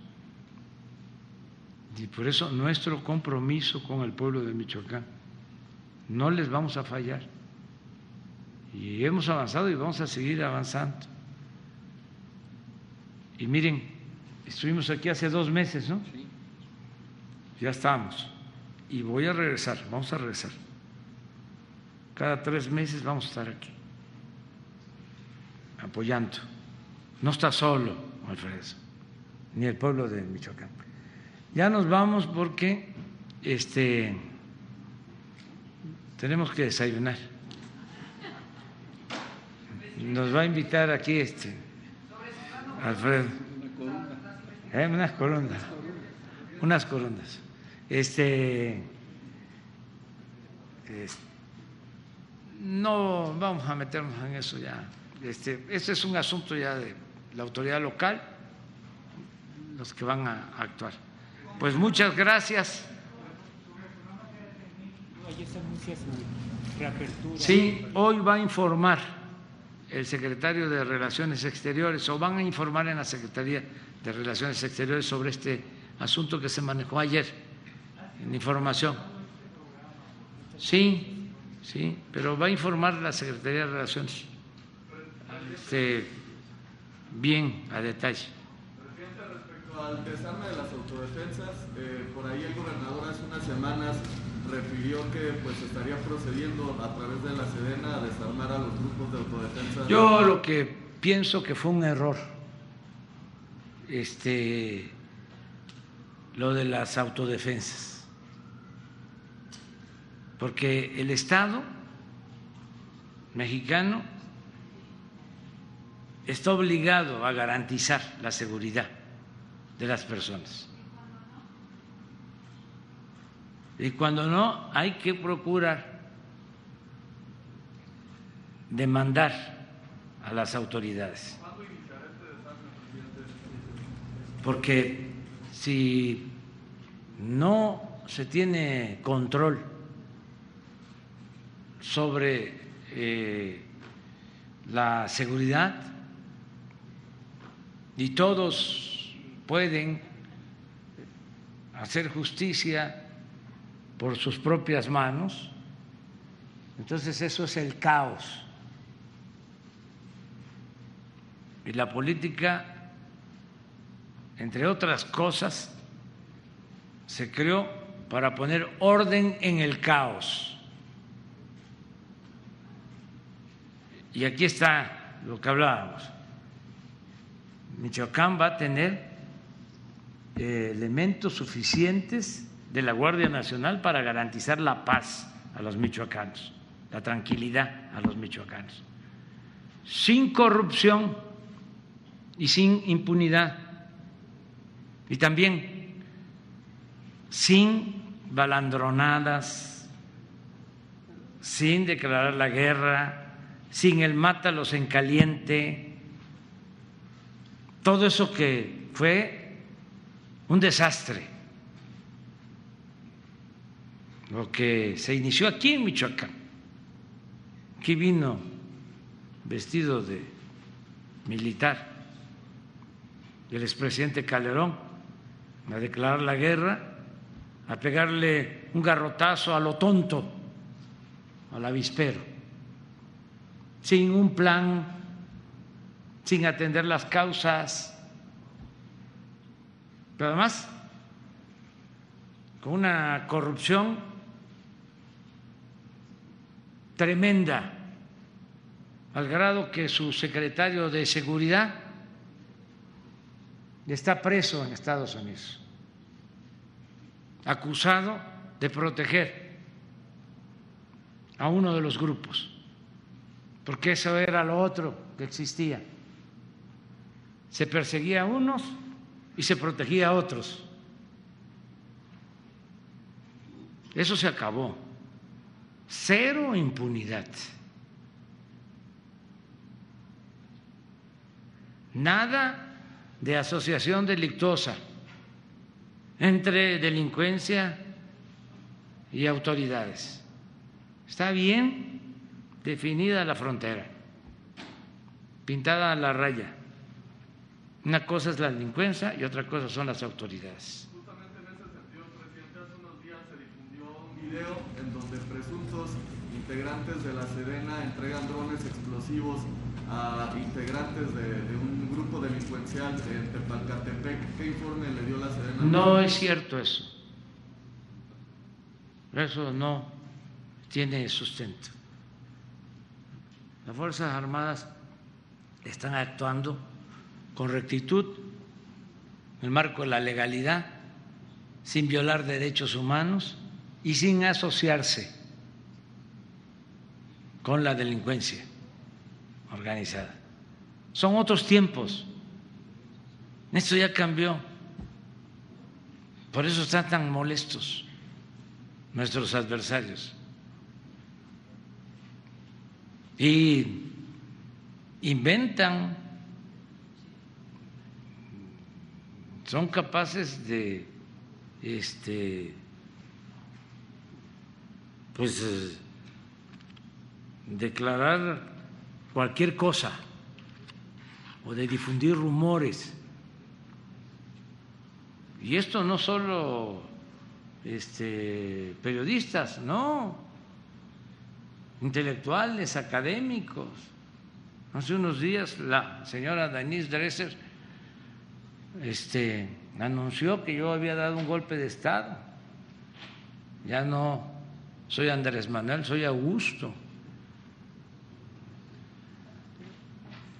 Y por eso nuestro compromiso con el pueblo de Michoacán, no les vamos a fallar. Y hemos avanzado y vamos a seguir avanzando. Y miren, estuvimos aquí hace dos meses, ¿no? Ya estamos. Y voy a regresar, vamos a regresar. Cada tres meses vamos a estar aquí, apoyando. No está solo, Alfredo, ni el pueblo de Michoacán. Ya nos vamos porque este, tenemos que desayunar. Nos va a invitar aquí este Alfredo. Eh, unas corundas. Unas corundas. Este, es- no vamos a meternos en eso ya. Este, este es un asunto ya de la autoridad local, los que van a actuar. Pues muchas gracias. Sí, hoy va a informar el secretario de Relaciones Exteriores o van a informar en la Secretaría de Relaciones Exteriores sobre este asunto que se manejó ayer en información. Sí, sí, pero va a informar la Secretaría de Relaciones este, bien a detalle. Presidente, respecto al desarme de las autodefensas, eh, por ahí el gobernador hace unas semanas refirió que pues estaría procediendo a través de la Sedena a desarmar a los grupos de autodefensa. Yo lo que pienso que fue un error, este, lo de las autodefensas, porque el Estado mexicano está obligado a garantizar la seguridad de las personas. Y cuando no, hay que procurar demandar a las autoridades. Porque si no se tiene control sobre eh, la seguridad y todos pueden hacer justicia por sus propias manos, entonces eso es el caos. Y la política, entre otras cosas, se creó para poner orden en el caos. Y aquí está lo que hablábamos. Michoacán va a tener eh, elementos suficientes de la Guardia Nacional para garantizar la paz a los michoacanos, la tranquilidad a los michoacanos, sin corrupción y sin impunidad, y también sin balandronadas, sin declarar la guerra, sin el mátalos en caliente, todo eso que fue un desastre lo que se inició aquí en Michoacán. Aquí vino vestido de militar el expresidente Calderón a declarar la guerra, a pegarle un garrotazo a lo tonto, al avispero, sin un plan, sin atender las causas, pero además con una corrupción tremenda, al grado que su secretario de Seguridad está preso en Estados Unidos, acusado de proteger a uno de los grupos, porque eso era lo otro que existía. Se perseguía a unos y se protegía a otros. Eso se acabó cero impunidad. Nada de asociación delictuosa entre delincuencia y autoridades. Está bien definida la frontera, pintada la raya. Una cosa es la delincuencia y otra cosa son las autoridades. Justamente en ese sentido, presidente, hace unos días se difundió un video en donde presuntos integrantes de la Sedena entregan drones explosivos a integrantes de, de un grupo delincuencial en Tepalcatepec. ¿Qué informe le dio la Sedena? No es cierto eso. Eso no tiene sustento. Las Fuerzas Armadas están actuando con rectitud, en el marco de la legalidad, sin violar derechos humanos y sin asociarse con la delincuencia organizada. Son otros tiempos. Esto ya cambió. Por eso están tan molestos nuestros adversarios. Y inventan, son capaces de este pues eh, declarar cualquier cosa o de difundir rumores. Y esto no solo este, periodistas, no, intelectuales, académicos. Hace unos días la señora Denise Dresser este, anunció que yo había dado un golpe de Estado. Ya no soy Andrés Manuel, soy Augusto.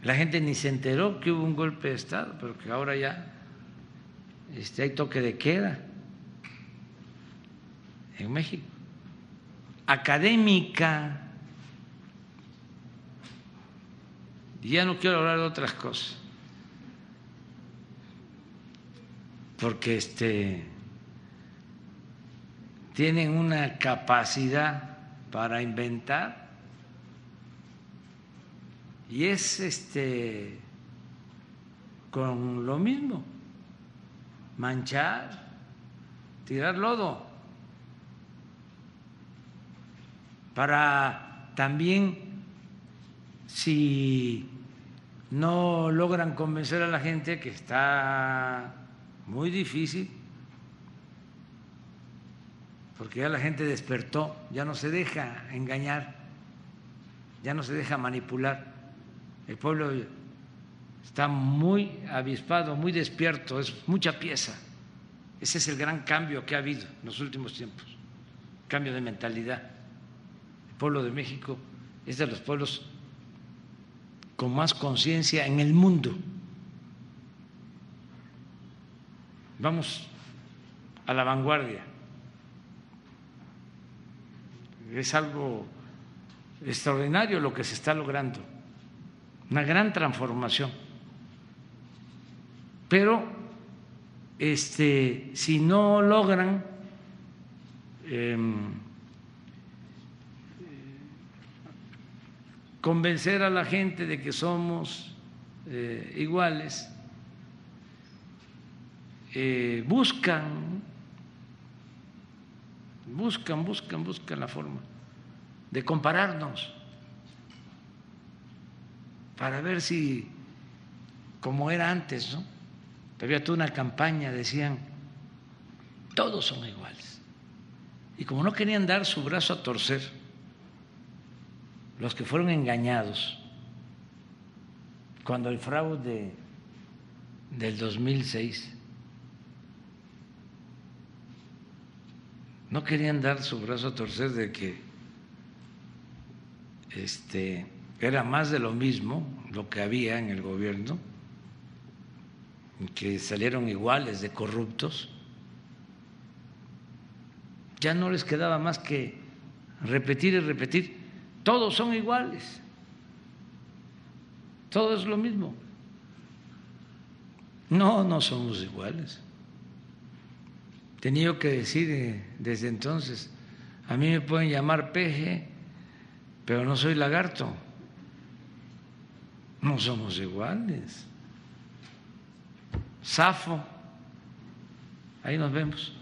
La gente ni se enteró que hubo un golpe de Estado, pero que ahora ya este, hay toque de queda en México. Académica. Y ya no quiero hablar de otras cosas. Porque este tienen una capacidad para inventar. Y es este con lo mismo manchar tirar lodo. Para también si no logran convencer a la gente que está muy difícil porque ya la gente despertó, ya no se deja engañar, ya no se deja manipular. El pueblo está muy avispado, muy despierto, es mucha pieza. Ese es el gran cambio que ha habido en los últimos tiempos, cambio de mentalidad. El pueblo de México es de los pueblos con más conciencia en el mundo. Vamos a la vanguardia es algo extraordinario lo que se está logrando, una gran transformación. Pero este, si no logran em, convencer a la gente de que somos eh, iguales, eh, buscan buscan, buscan, buscan la forma de compararnos para ver si, como era antes, ¿no? Había toda una campaña, decían, todos son iguales. Y como no querían dar su brazo a torcer, los que fueron engañados cuando el fraude del 2006 no querían dar su brazo a torcer de que este, era más de lo mismo lo que había en el gobierno, que salieron iguales de corruptos, ya no les quedaba más que repetir y repetir, todos son iguales, todo es lo mismo. No, no somos iguales tenido que decir eh, desde entonces, a mí me pueden llamar peje, pero no soy lagarto. No somos iguales. Safo, ahí nos vemos.